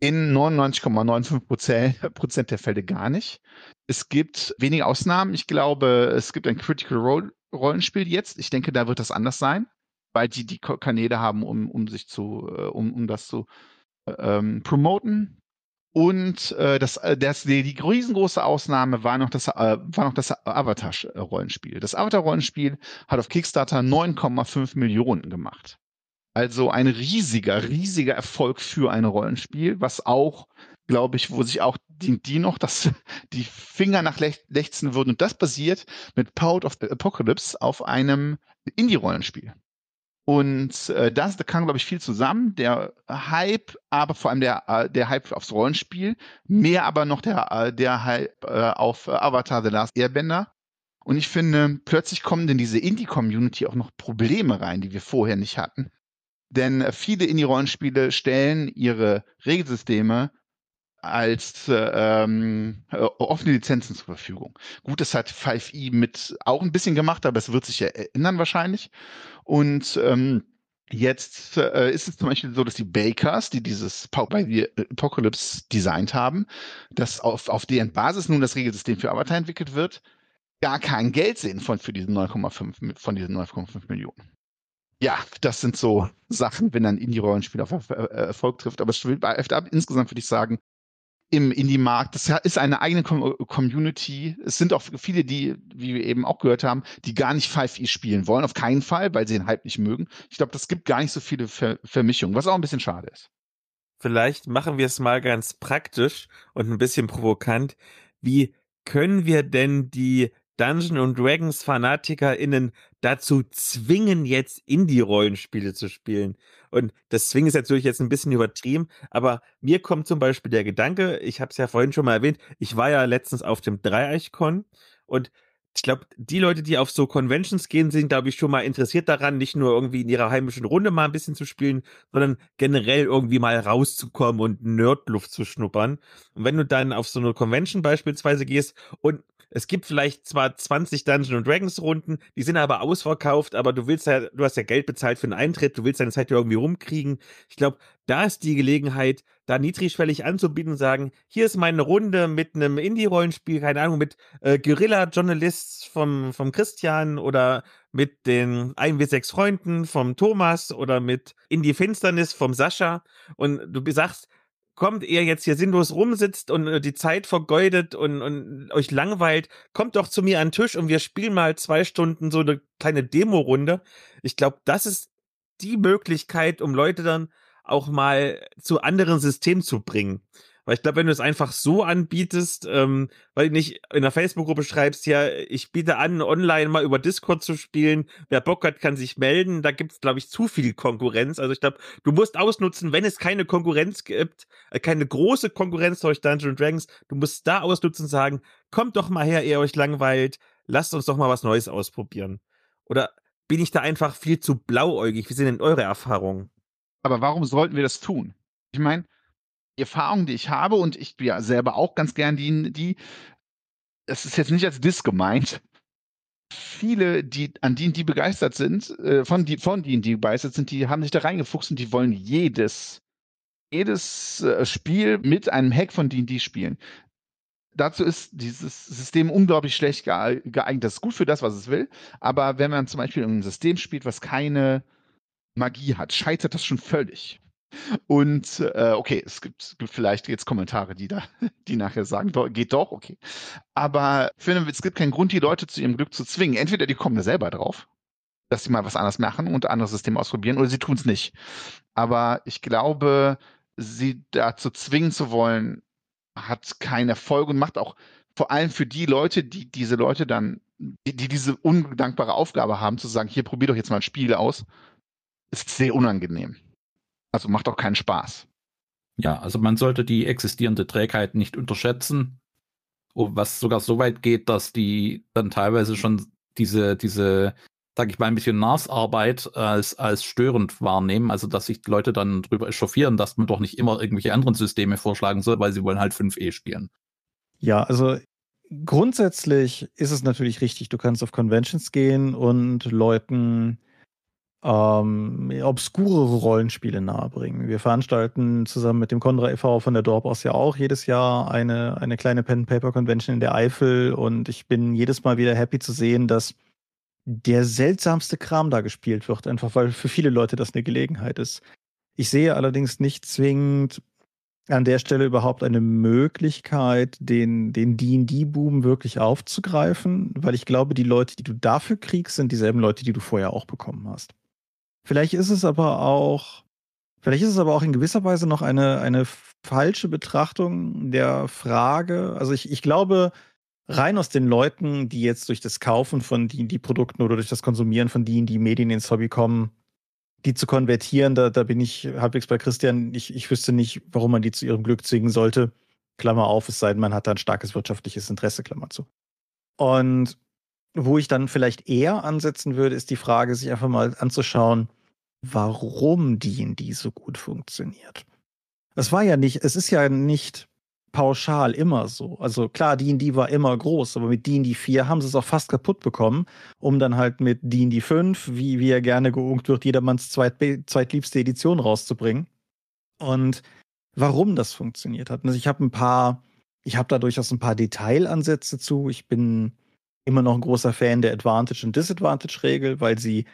in 99,95 [LAUGHS] Prozent der Fälle gar nicht. Es gibt wenige Ausnahmen. Ich glaube, es gibt ein Critical Role Rollenspiel jetzt. Ich denke, da wird das anders sein, weil die die Kanäle haben, um, um sich zu, äh, um, um das zu äh, ähm, promoten. Und äh, das, äh, das, die, die riesengroße Ausnahme war noch das, äh, war noch das Avatar-Rollenspiel. Das Avatar-Rollenspiel hat auf Kickstarter 9,5 Millionen gemacht. Also ein riesiger, riesiger Erfolg für ein Rollenspiel, was auch, glaube ich, wo sich auch die, die noch das, [LAUGHS] die Finger nach lechzen würden. Und das basiert mit Power of Apocalypse auf einem Indie-Rollenspiel. Und äh, das, da kam, glaube ich, viel zusammen. Der Hype, aber vor allem der, äh, der Hype aufs Rollenspiel, mehr aber noch der, äh, der Hype äh, auf Avatar The Last Airbender. Und ich finde, plötzlich kommen in diese Indie-Community auch noch Probleme rein, die wir vorher nicht hatten. Denn äh, viele Indie-Rollenspiele stellen ihre Regelsysteme als äh, ähm, äh, offene Lizenzen zur Verfügung. Gut, das hat 5e mit auch ein bisschen gemacht, aber es wird sich ja ändern wahrscheinlich. Und ähm, Jetzt äh, ist es zum Beispiel so, dass die Bakers, die dieses Power by the Apocalypse designt haben, dass auf, auf deren Basis nun das Regelsystem für Avatar entwickelt wird, gar kein Geld sehen von, für diesen 9,5 von diesen 9,5 Millionen. Ja, das sind so Sachen, wenn ein Indie-Rollenspiel auf Erfolg trifft. Aber insgesamt würde ich sagen, im Indie-Markt. Das ist eine eigene Community. Es sind auch viele, die, wie wir eben auch gehört haben, die gar nicht 5e spielen wollen. Auf keinen Fall, weil sie den Hype nicht mögen. Ich glaube, das gibt gar nicht so viele Ver Vermischungen, was auch ein bisschen schade ist. Vielleicht machen wir es mal ganz praktisch und ein bisschen provokant. Wie können wir denn die Dungeon und Dragons FanatikerInnen dazu zwingen, jetzt Indie-Rollenspiele zu spielen. Und das Zwingen ist natürlich jetzt ein bisschen übertrieben, aber mir kommt zum Beispiel der Gedanke, ich habe es ja vorhin schon mal erwähnt, ich war ja letztens auf dem Dreieichkon und ich glaube, die Leute, die auf so Conventions gehen, sind, glaube ich, schon mal interessiert daran, nicht nur irgendwie in ihrer heimischen Runde mal ein bisschen zu spielen, sondern generell irgendwie mal rauszukommen und Nerdluft zu schnuppern. Und wenn du dann auf so eine Convention beispielsweise gehst und es gibt vielleicht zwar 20 Dungeons Dragons Runden, die sind aber ausverkauft, aber du willst ja, du hast ja Geld bezahlt für einen Eintritt, du willst deine Zeit irgendwie rumkriegen. Ich glaube, da ist die Gelegenheit, da niedrigschwellig anzubieten und sagen, hier ist meine Runde mit einem Indie-Rollenspiel, keine Ahnung, mit äh, Guerilla-Journalists vom, vom Christian oder mit den 1w6 Freunden vom Thomas oder mit Indie-Finsternis vom Sascha und du sagst, kommt, ihr jetzt hier sinnlos rumsitzt und äh, die Zeit vergeudet und, und euch langweilt, kommt doch zu mir an den Tisch und wir spielen mal zwei Stunden so eine kleine Demo-Runde. Ich glaube, das ist die Möglichkeit, um Leute dann auch mal zu anderen Systemen zu bringen. Weil ich glaube, wenn du es einfach so anbietest, ähm, weil du nicht in der Facebook-Gruppe schreibst, ja, ich biete an, online mal über Discord zu spielen, wer Bock hat, kann sich melden. Da gibt es, glaube ich, zu viel Konkurrenz. Also ich glaube, du musst ausnutzen, wenn es keine Konkurrenz gibt, äh, keine große Konkurrenz durch Dungeons Dragons, du musst da ausnutzen sagen, kommt doch mal her, ihr euch langweilt, lasst uns doch mal was Neues ausprobieren. Oder bin ich da einfach viel zu blauäugig? Wie sind denn eure Erfahrungen? Aber warum sollten wir das tun? Ich meine, Erfahrung, die ich habe, und ich ja selber auch ganz gern die, die, es ist jetzt nicht als Diss gemeint, viele, die an denen die begeistert sind, äh, von, die, von denen die begeistert sind, die haben sich da reingefuchst und die wollen jedes, jedes äh, Spiel mit einem Hack von die spielen. Dazu ist dieses System unglaublich schlecht geeignet. Das ist gut für das, was es will, aber wenn man zum Beispiel ein System spielt, was keine Magie hat, scheitert das schon völlig. Und äh, okay, es gibt, gibt, vielleicht jetzt Kommentare, die da, [LAUGHS] die nachher sagen, geht doch, okay. Aber ich finde, es gibt keinen Grund, die Leute zu ihrem Glück zu zwingen. Entweder die kommen da selber drauf, dass sie mal was anderes machen und anderes System ausprobieren, oder sie tun es nicht. Aber ich glaube, sie dazu zwingen zu wollen, hat keinen Erfolg und macht auch vor allem für die Leute, die diese Leute dann, die, die diese undankbare Aufgabe haben, zu sagen, hier probier doch jetzt mal ein Spiel aus, ist sehr unangenehm. Also macht auch keinen Spaß. Ja, also man sollte die existierende Trägheit nicht unterschätzen, was sogar so weit geht, dass die dann teilweise schon diese, diese, sag ich mal, ein bisschen Nasarbeit als, als störend wahrnehmen. Also dass sich die Leute dann drüber echauffieren, dass man doch nicht immer irgendwelche anderen Systeme vorschlagen soll, weil sie wollen halt 5e spielen. Ja, also grundsätzlich ist es natürlich richtig, du kannst auf Conventions gehen und Leuten ähm, obskure Rollenspiele nahebringen. Wir veranstalten zusammen mit dem Condra e.V. von der Dorp aus ja auch jedes Jahr eine, eine kleine Pen-Paper-Convention in der Eifel und ich bin jedes Mal wieder happy zu sehen, dass der seltsamste Kram da gespielt wird, einfach weil für viele Leute das eine Gelegenheit ist. Ich sehe allerdings nicht zwingend an der Stelle überhaupt eine Möglichkeit, den, den D&D-Boom wirklich aufzugreifen? Weil ich glaube, die Leute, die du dafür kriegst, sind dieselben Leute, die du vorher auch bekommen hast. Vielleicht ist es aber auch, vielleicht ist es aber auch in gewisser Weise noch eine, eine falsche Betrachtung der Frage. Also ich, ich glaube, rein aus den Leuten, die jetzt durch das Kaufen von D&D-Produkten oder durch das Konsumieren von D&D-Medien ins Hobby kommen, die zu konvertieren, da, da bin ich halbwegs bei Christian. Ich, ich wüsste nicht, warum man die zu ihrem Glück zwingen sollte. Klammer auf, es sei denn, man hat da ein starkes wirtschaftliches Interesse, Klammer zu. Und wo ich dann vielleicht eher ansetzen würde, ist die Frage, sich einfach mal anzuschauen, warum D&D so gut funktioniert. Es war ja nicht, es ist ja nicht pauschal immer so. Also klar, D&D war immer groß, aber mit D&D 4 haben sie es auch fast kaputt bekommen, um dann halt mit D&D 5, wie, wie er gerne geungt wird, jedermanns zweit, zweitliebste Edition rauszubringen. Und warum das funktioniert hat. Also ich habe ein paar, ich habe da durchaus ein paar Detailansätze zu. Ich bin immer noch ein großer Fan der Advantage- und Disadvantage-Regel, weil sie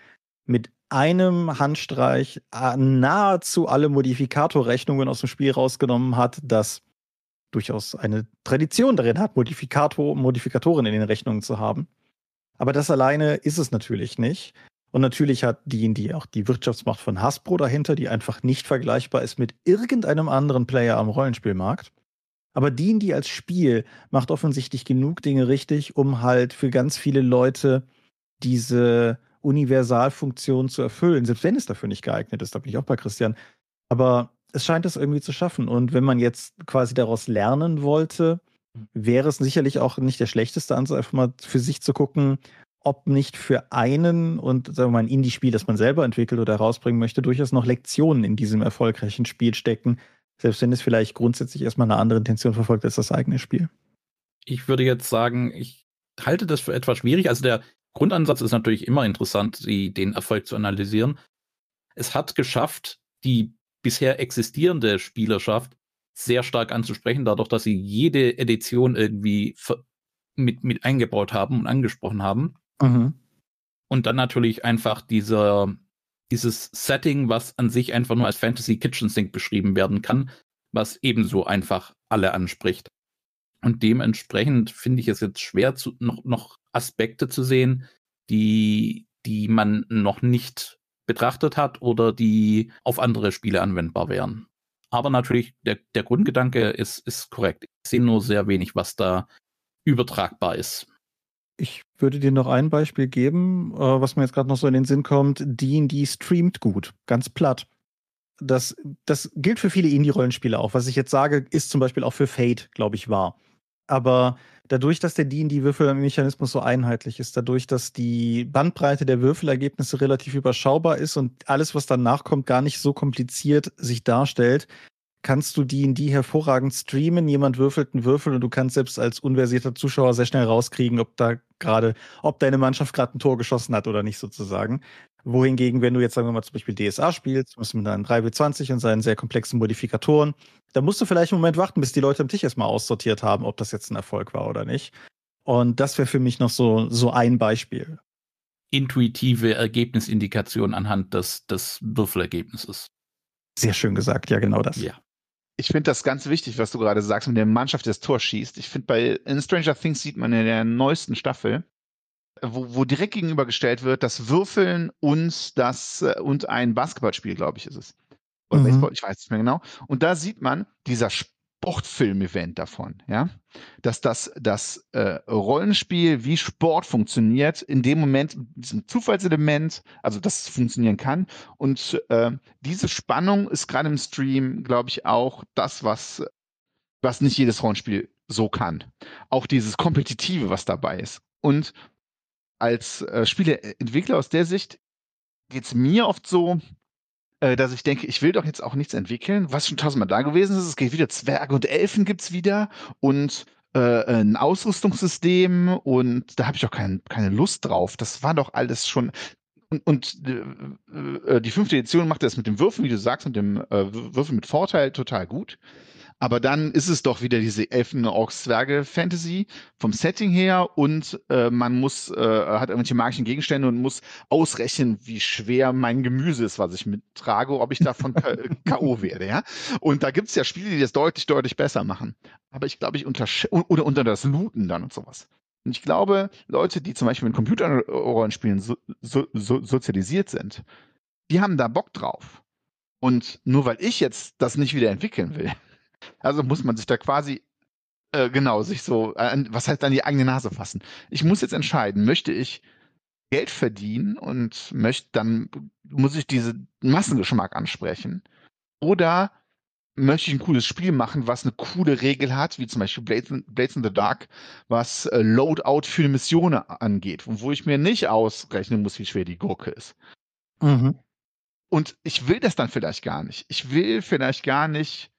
mit einem Handstreich äh, nahezu alle Modifikatorrechnungen aus dem Spiel rausgenommen hat, das durchaus eine Tradition darin hat, Modifikator, Modifikatoren in den Rechnungen zu haben. Aber das alleine ist es natürlich nicht. Und natürlich hat D&D auch die Wirtschaftsmacht von Hasbro dahinter, die einfach nicht vergleichbar ist mit irgendeinem anderen Player am Rollenspielmarkt. Aber D&D als Spiel macht offensichtlich genug Dinge richtig, um halt für ganz viele Leute diese Universalfunktion zu erfüllen, selbst wenn es dafür nicht geeignet ist. Da bin ich auch bei Christian. Aber es scheint es irgendwie zu schaffen. Und wenn man jetzt quasi daraus lernen wollte, wäre es sicherlich auch nicht der schlechteste Ansatz, einfach mal für sich zu gucken, ob nicht für einen und sagen wir mal ein Indie-Spiel, das man selber entwickelt oder herausbringen möchte, durchaus noch Lektionen in diesem erfolgreichen Spiel stecken, selbst wenn es vielleicht grundsätzlich erstmal eine andere Intention verfolgt als das eigene Spiel. Ich würde jetzt sagen, ich halte das für etwas schwierig. Also der Grundansatz ist natürlich immer interessant, den Erfolg zu analysieren. Es hat geschafft, die bisher existierende Spielerschaft sehr stark anzusprechen, dadurch, dass sie jede Edition irgendwie mit, mit eingebaut haben und angesprochen haben. Mhm. Und dann natürlich einfach dieser, dieses Setting, was an sich einfach nur als Fantasy Kitchen Sink beschrieben werden kann, was ebenso einfach alle anspricht. Und dementsprechend finde ich es jetzt schwer, zu, noch, noch Aspekte zu sehen, die, die man noch nicht betrachtet hat oder die auf andere Spiele anwendbar wären. Aber natürlich, der, der Grundgedanke ist, ist korrekt. Ich sehe nur sehr wenig, was da übertragbar ist. Ich würde dir noch ein Beispiel geben, äh, was mir jetzt gerade noch so in den Sinn kommt. D&D streamt gut, ganz platt. Das, das gilt für viele Indie-Rollenspiele auch. Was ich jetzt sage, ist zum Beispiel auch für Fate, glaube ich, wahr. Aber dadurch, dass der D&D-Würfelmechanismus so einheitlich ist, dadurch, dass die Bandbreite der Würfelergebnisse relativ überschaubar ist und alles, was danach kommt, gar nicht so kompliziert sich darstellt, kannst du D&D hervorragend streamen. Jemand würfelt einen Würfel und du kannst selbst als unversierter Zuschauer sehr schnell rauskriegen, ob da gerade, ob deine Mannschaft gerade ein Tor geschossen hat oder nicht sozusagen. Wohingegen, wenn du jetzt sagen wir mal zum Beispiel DSA spielst, musst du mit deinen 3W20 und seinen sehr komplexen Modifikatoren, da musst du vielleicht einen Moment warten, bis die Leute am Tisch erstmal aussortiert haben, ob das jetzt ein Erfolg war oder nicht. Und das wäre für mich noch so, so ein Beispiel. Intuitive Ergebnisindikation anhand des, des Würfelergebnisses. Sehr schön gesagt, ja, genau das. Ja. Ich finde das ganz wichtig, was du gerade sagst, mit der Mannschaft, die das Tor schießt. Ich finde, bei in Stranger Things sieht man in der neuesten Staffel, wo, wo direkt gegenübergestellt wird, das Würfeln und das und ein Basketballspiel, glaube ich, ist es. Oder mhm. Baseball, ich weiß nicht mehr genau. Und da sieht man dieser Sportfilm-Event davon, ja, dass das, das äh, Rollenspiel wie Sport funktioniert, in dem Moment, diesem Zufallselement, also dass es funktionieren kann. Und äh, diese Spannung ist gerade im Stream, glaube ich, auch das, was, was nicht jedes Rollenspiel so kann. Auch dieses Kompetitive, was dabei ist. Und als äh, Spieleentwickler aus der Sicht geht es mir oft so, äh, dass ich denke, ich will doch jetzt auch nichts entwickeln, was schon tausendmal da gewesen ist. Es geht wieder Zwerge und Elfen gibt es wieder und äh, ein Ausrüstungssystem und da habe ich auch kein, keine Lust drauf. Das war doch alles schon. Und, und äh, äh die fünfte Edition macht das mit dem Würfel, wie du sagst, mit dem äh, Würfel mit Vorteil total gut. Aber dann ist es doch wieder diese Elfen, Orks, Zwerge Fantasy vom Setting her und äh, man muss, äh, hat irgendwelche magischen Gegenstände und muss ausrechnen, wie schwer mein Gemüse ist, was ich mittrage, ob ich davon K.O. [LAUGHS] werde, ja. Und da gibt es ja Spiele, die das deutlich, deutlich besser machen. Aber ich glaube, ich unter oder unter das Looten dann und sowas. Und ich glaube, Leute, die zum Beispiel mit Computerrollenspielen so, so, so, sozialisiert sind, die haben da Bock drauf. Und nur weil ich jetzt das nicht wieder entwickeln will, also muss man sich da quasi, äh, genau, sich so, äh, was heißt an die eigene Nase fassen. Ich muss jetzt entscheiden, möchte ich Geld verdienen und möchte dann, muss ich diesen Massengeschmack ansprechen? Oder möchte ich ein cooles Spiel machen, was eine coole Regel hat, wie zum Beispiel Blades in, Blades in the Dark, was äh, Loadout für eine Mission angeht, wo ich mir nicht ausrechnen muss, wie schwer die Gurke ist. Mhm. Und ich will das dann vielleicht gar nicht. Ich will vielleicht gar nicht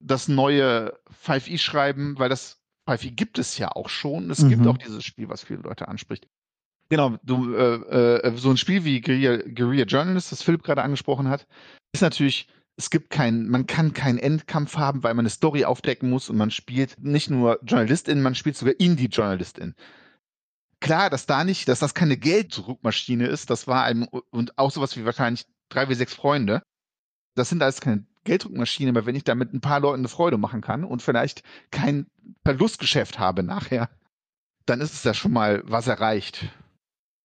das neue 5e schreiben, weil das 5e gibt es ja auch schon. Es mhm. gibt auch dieses Spiel, was viele Leute anspricht. Genau, du, äh, äh, so ein Spiel wie Guerilla, Guerilla Journalist, das Philipp gerade angesprochen hat, ist natürlich es gibt keinen, man kann keinen Endkampf haben, weil man eine Story aufdecken muss und man spielt nicht nur Journalistin, man spielt sogar Indie-Journalistin. Klar, dass da nicht, dass das keine Gelddruckmaschine ist, das war einem, und auch sowas wie wahrscheinlich drei wie sechs Freunde. Das sind alles keine Gelddruckmaschinen, aber wenn ich damit ein paar Leuten eine Freude machen kann und vielleicht kein Verlustgeschäft habe nachher, dann ist es ja schon mal was erreicht.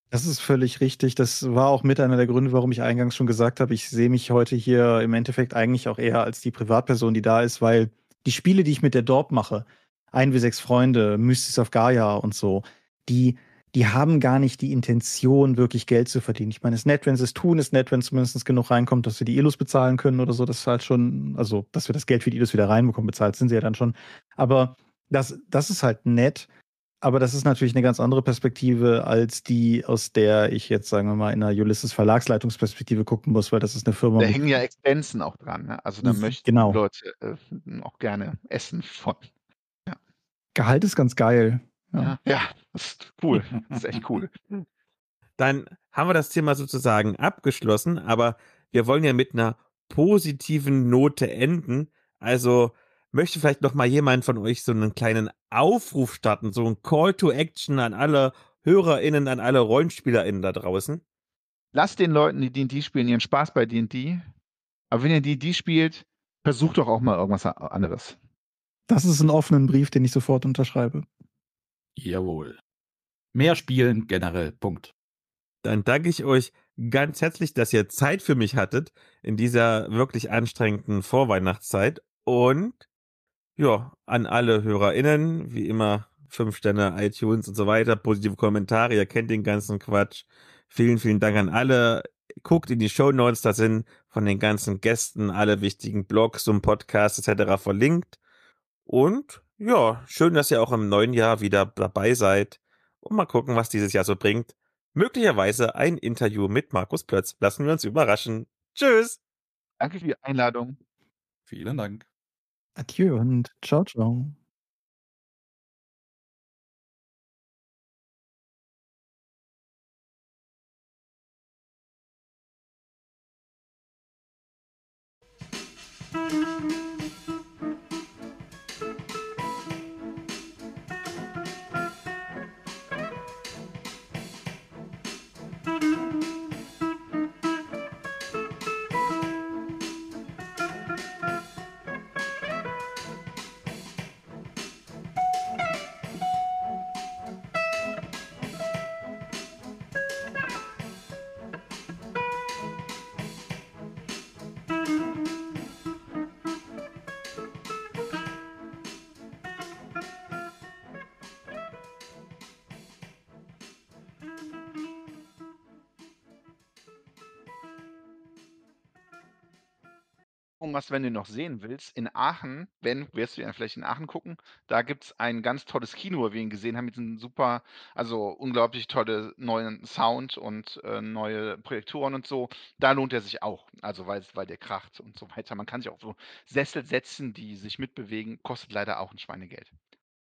Das ist völlig richtig. Das war auch mit einer der Gründe, warum ich eingangs schon gesagt habe, ich sehe mich heute hier im Endeffekt eigentlich auch eher als die Privatperson, die da ist, weil die Spiele, die ich mit der Dorp mache, ein wie sechs Freunde, Mystics of Gaia und so, die, die haben gar nicht die Intention, wirklich Geld zu verdienen. Ich meine, es ist nett, wenn sie es tun, es ist nett, wenn zumindest genug reinkommt, dass wir die Illus bezahlen können oder so. Das ist halt schon, also, dass wir das Geld für die Illus wieder reinbekommen, bezahlt sind sie ja dann schon. Aber das, das ist halt nett. Aber das ist natürlich eine ganz andere Perspektive als die, aus der ich jetzt, sagen wir mal, in einer Ulysses Verlagsleitungsperspektive gucken muss, weil das ist eine Firma. Da hängen ja Expensen auch dran. Ne? Also da möchten genau. Leute äh, auch gerne essen von. Ja. Gehalt ist ganz geil. Ja. ja, das ist cool. Das ist echt cool. [LAUGHS] Dann haben wir das Thema sozusagen abgeschlossen, aber wir wollen ja mit einer positiven Note enden. Also möchte vielleicht noch mal jemand von euch so einen kleinen Aufruf starten, so ein Call to Action an alle HörerInnen, an alle RollenspielerInnen da draußen? Lasst den Leuten, die D&D spielen, ihren Spaß bei D&D. Aber wenn ihr D&D spielt, versucht doch auch mal irgendwas anderes. Das ist ein offener Brief, den ich sofort unterschreibe. Jawohl. Mehr spielen generell. Punkt. Dann danke ich euch ganz herzlich, dass ihr Zeit für mich hattet in dieser wirklich anstrengenden Vorweihnachtszeit. Und ja, an alle HörerInnen, wie immer, fünf Sterne, iTunes und so weiter, positive Kommentare, ihr kennt den ganzen Quatsch. Vielen, vielen Dank an alle. Guckt in die Show Notes, da sind von den ganzen Gästen alle wichtigen Blogs und Podcasts etc. verlinkt. Und ja, schön, dass ihr auch im neuen Jahr wieder dabei seid. Und mal gucken, was dieses Jahr so bringt. Möglicherweise ein Interview mit Markus Plötz. Lassen wir uns überraschen. Tschüss. Danke für die Einladung. Vielen Dank. Adieu und ciao, ciao. Thomas, wenn du noch sehen willst, in Aachen, wenn, wirst du ja vielleicht in Aachen gucken, da gibt es ein ganz tolles Kino, wie wir ihn gesehen haben, mit einem super, also unglaublich tolle neuen Sound und äh, neue Projektoren und so. Da lohnt er sich auch, also weil, weil der kracht und so weiter. Man kann sich auch so Sessel setzen, die sich mitbewegen, kostet leider auch ein Schweinegeld.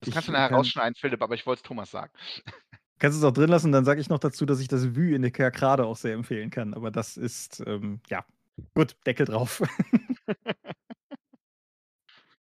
Das ich kannst du nachher kann... rausschneiden, Philipp, aber ich wollte es Thomas sagen. [LAUGHS] Kannst du es auch drin lassen, dann sage ich noch dazu, dass ich das Vue in der Kerkrade auch sehr empfehlen kann. Aber das ist, ähm, ja, gut, Deckel drauf. [LAUGHS]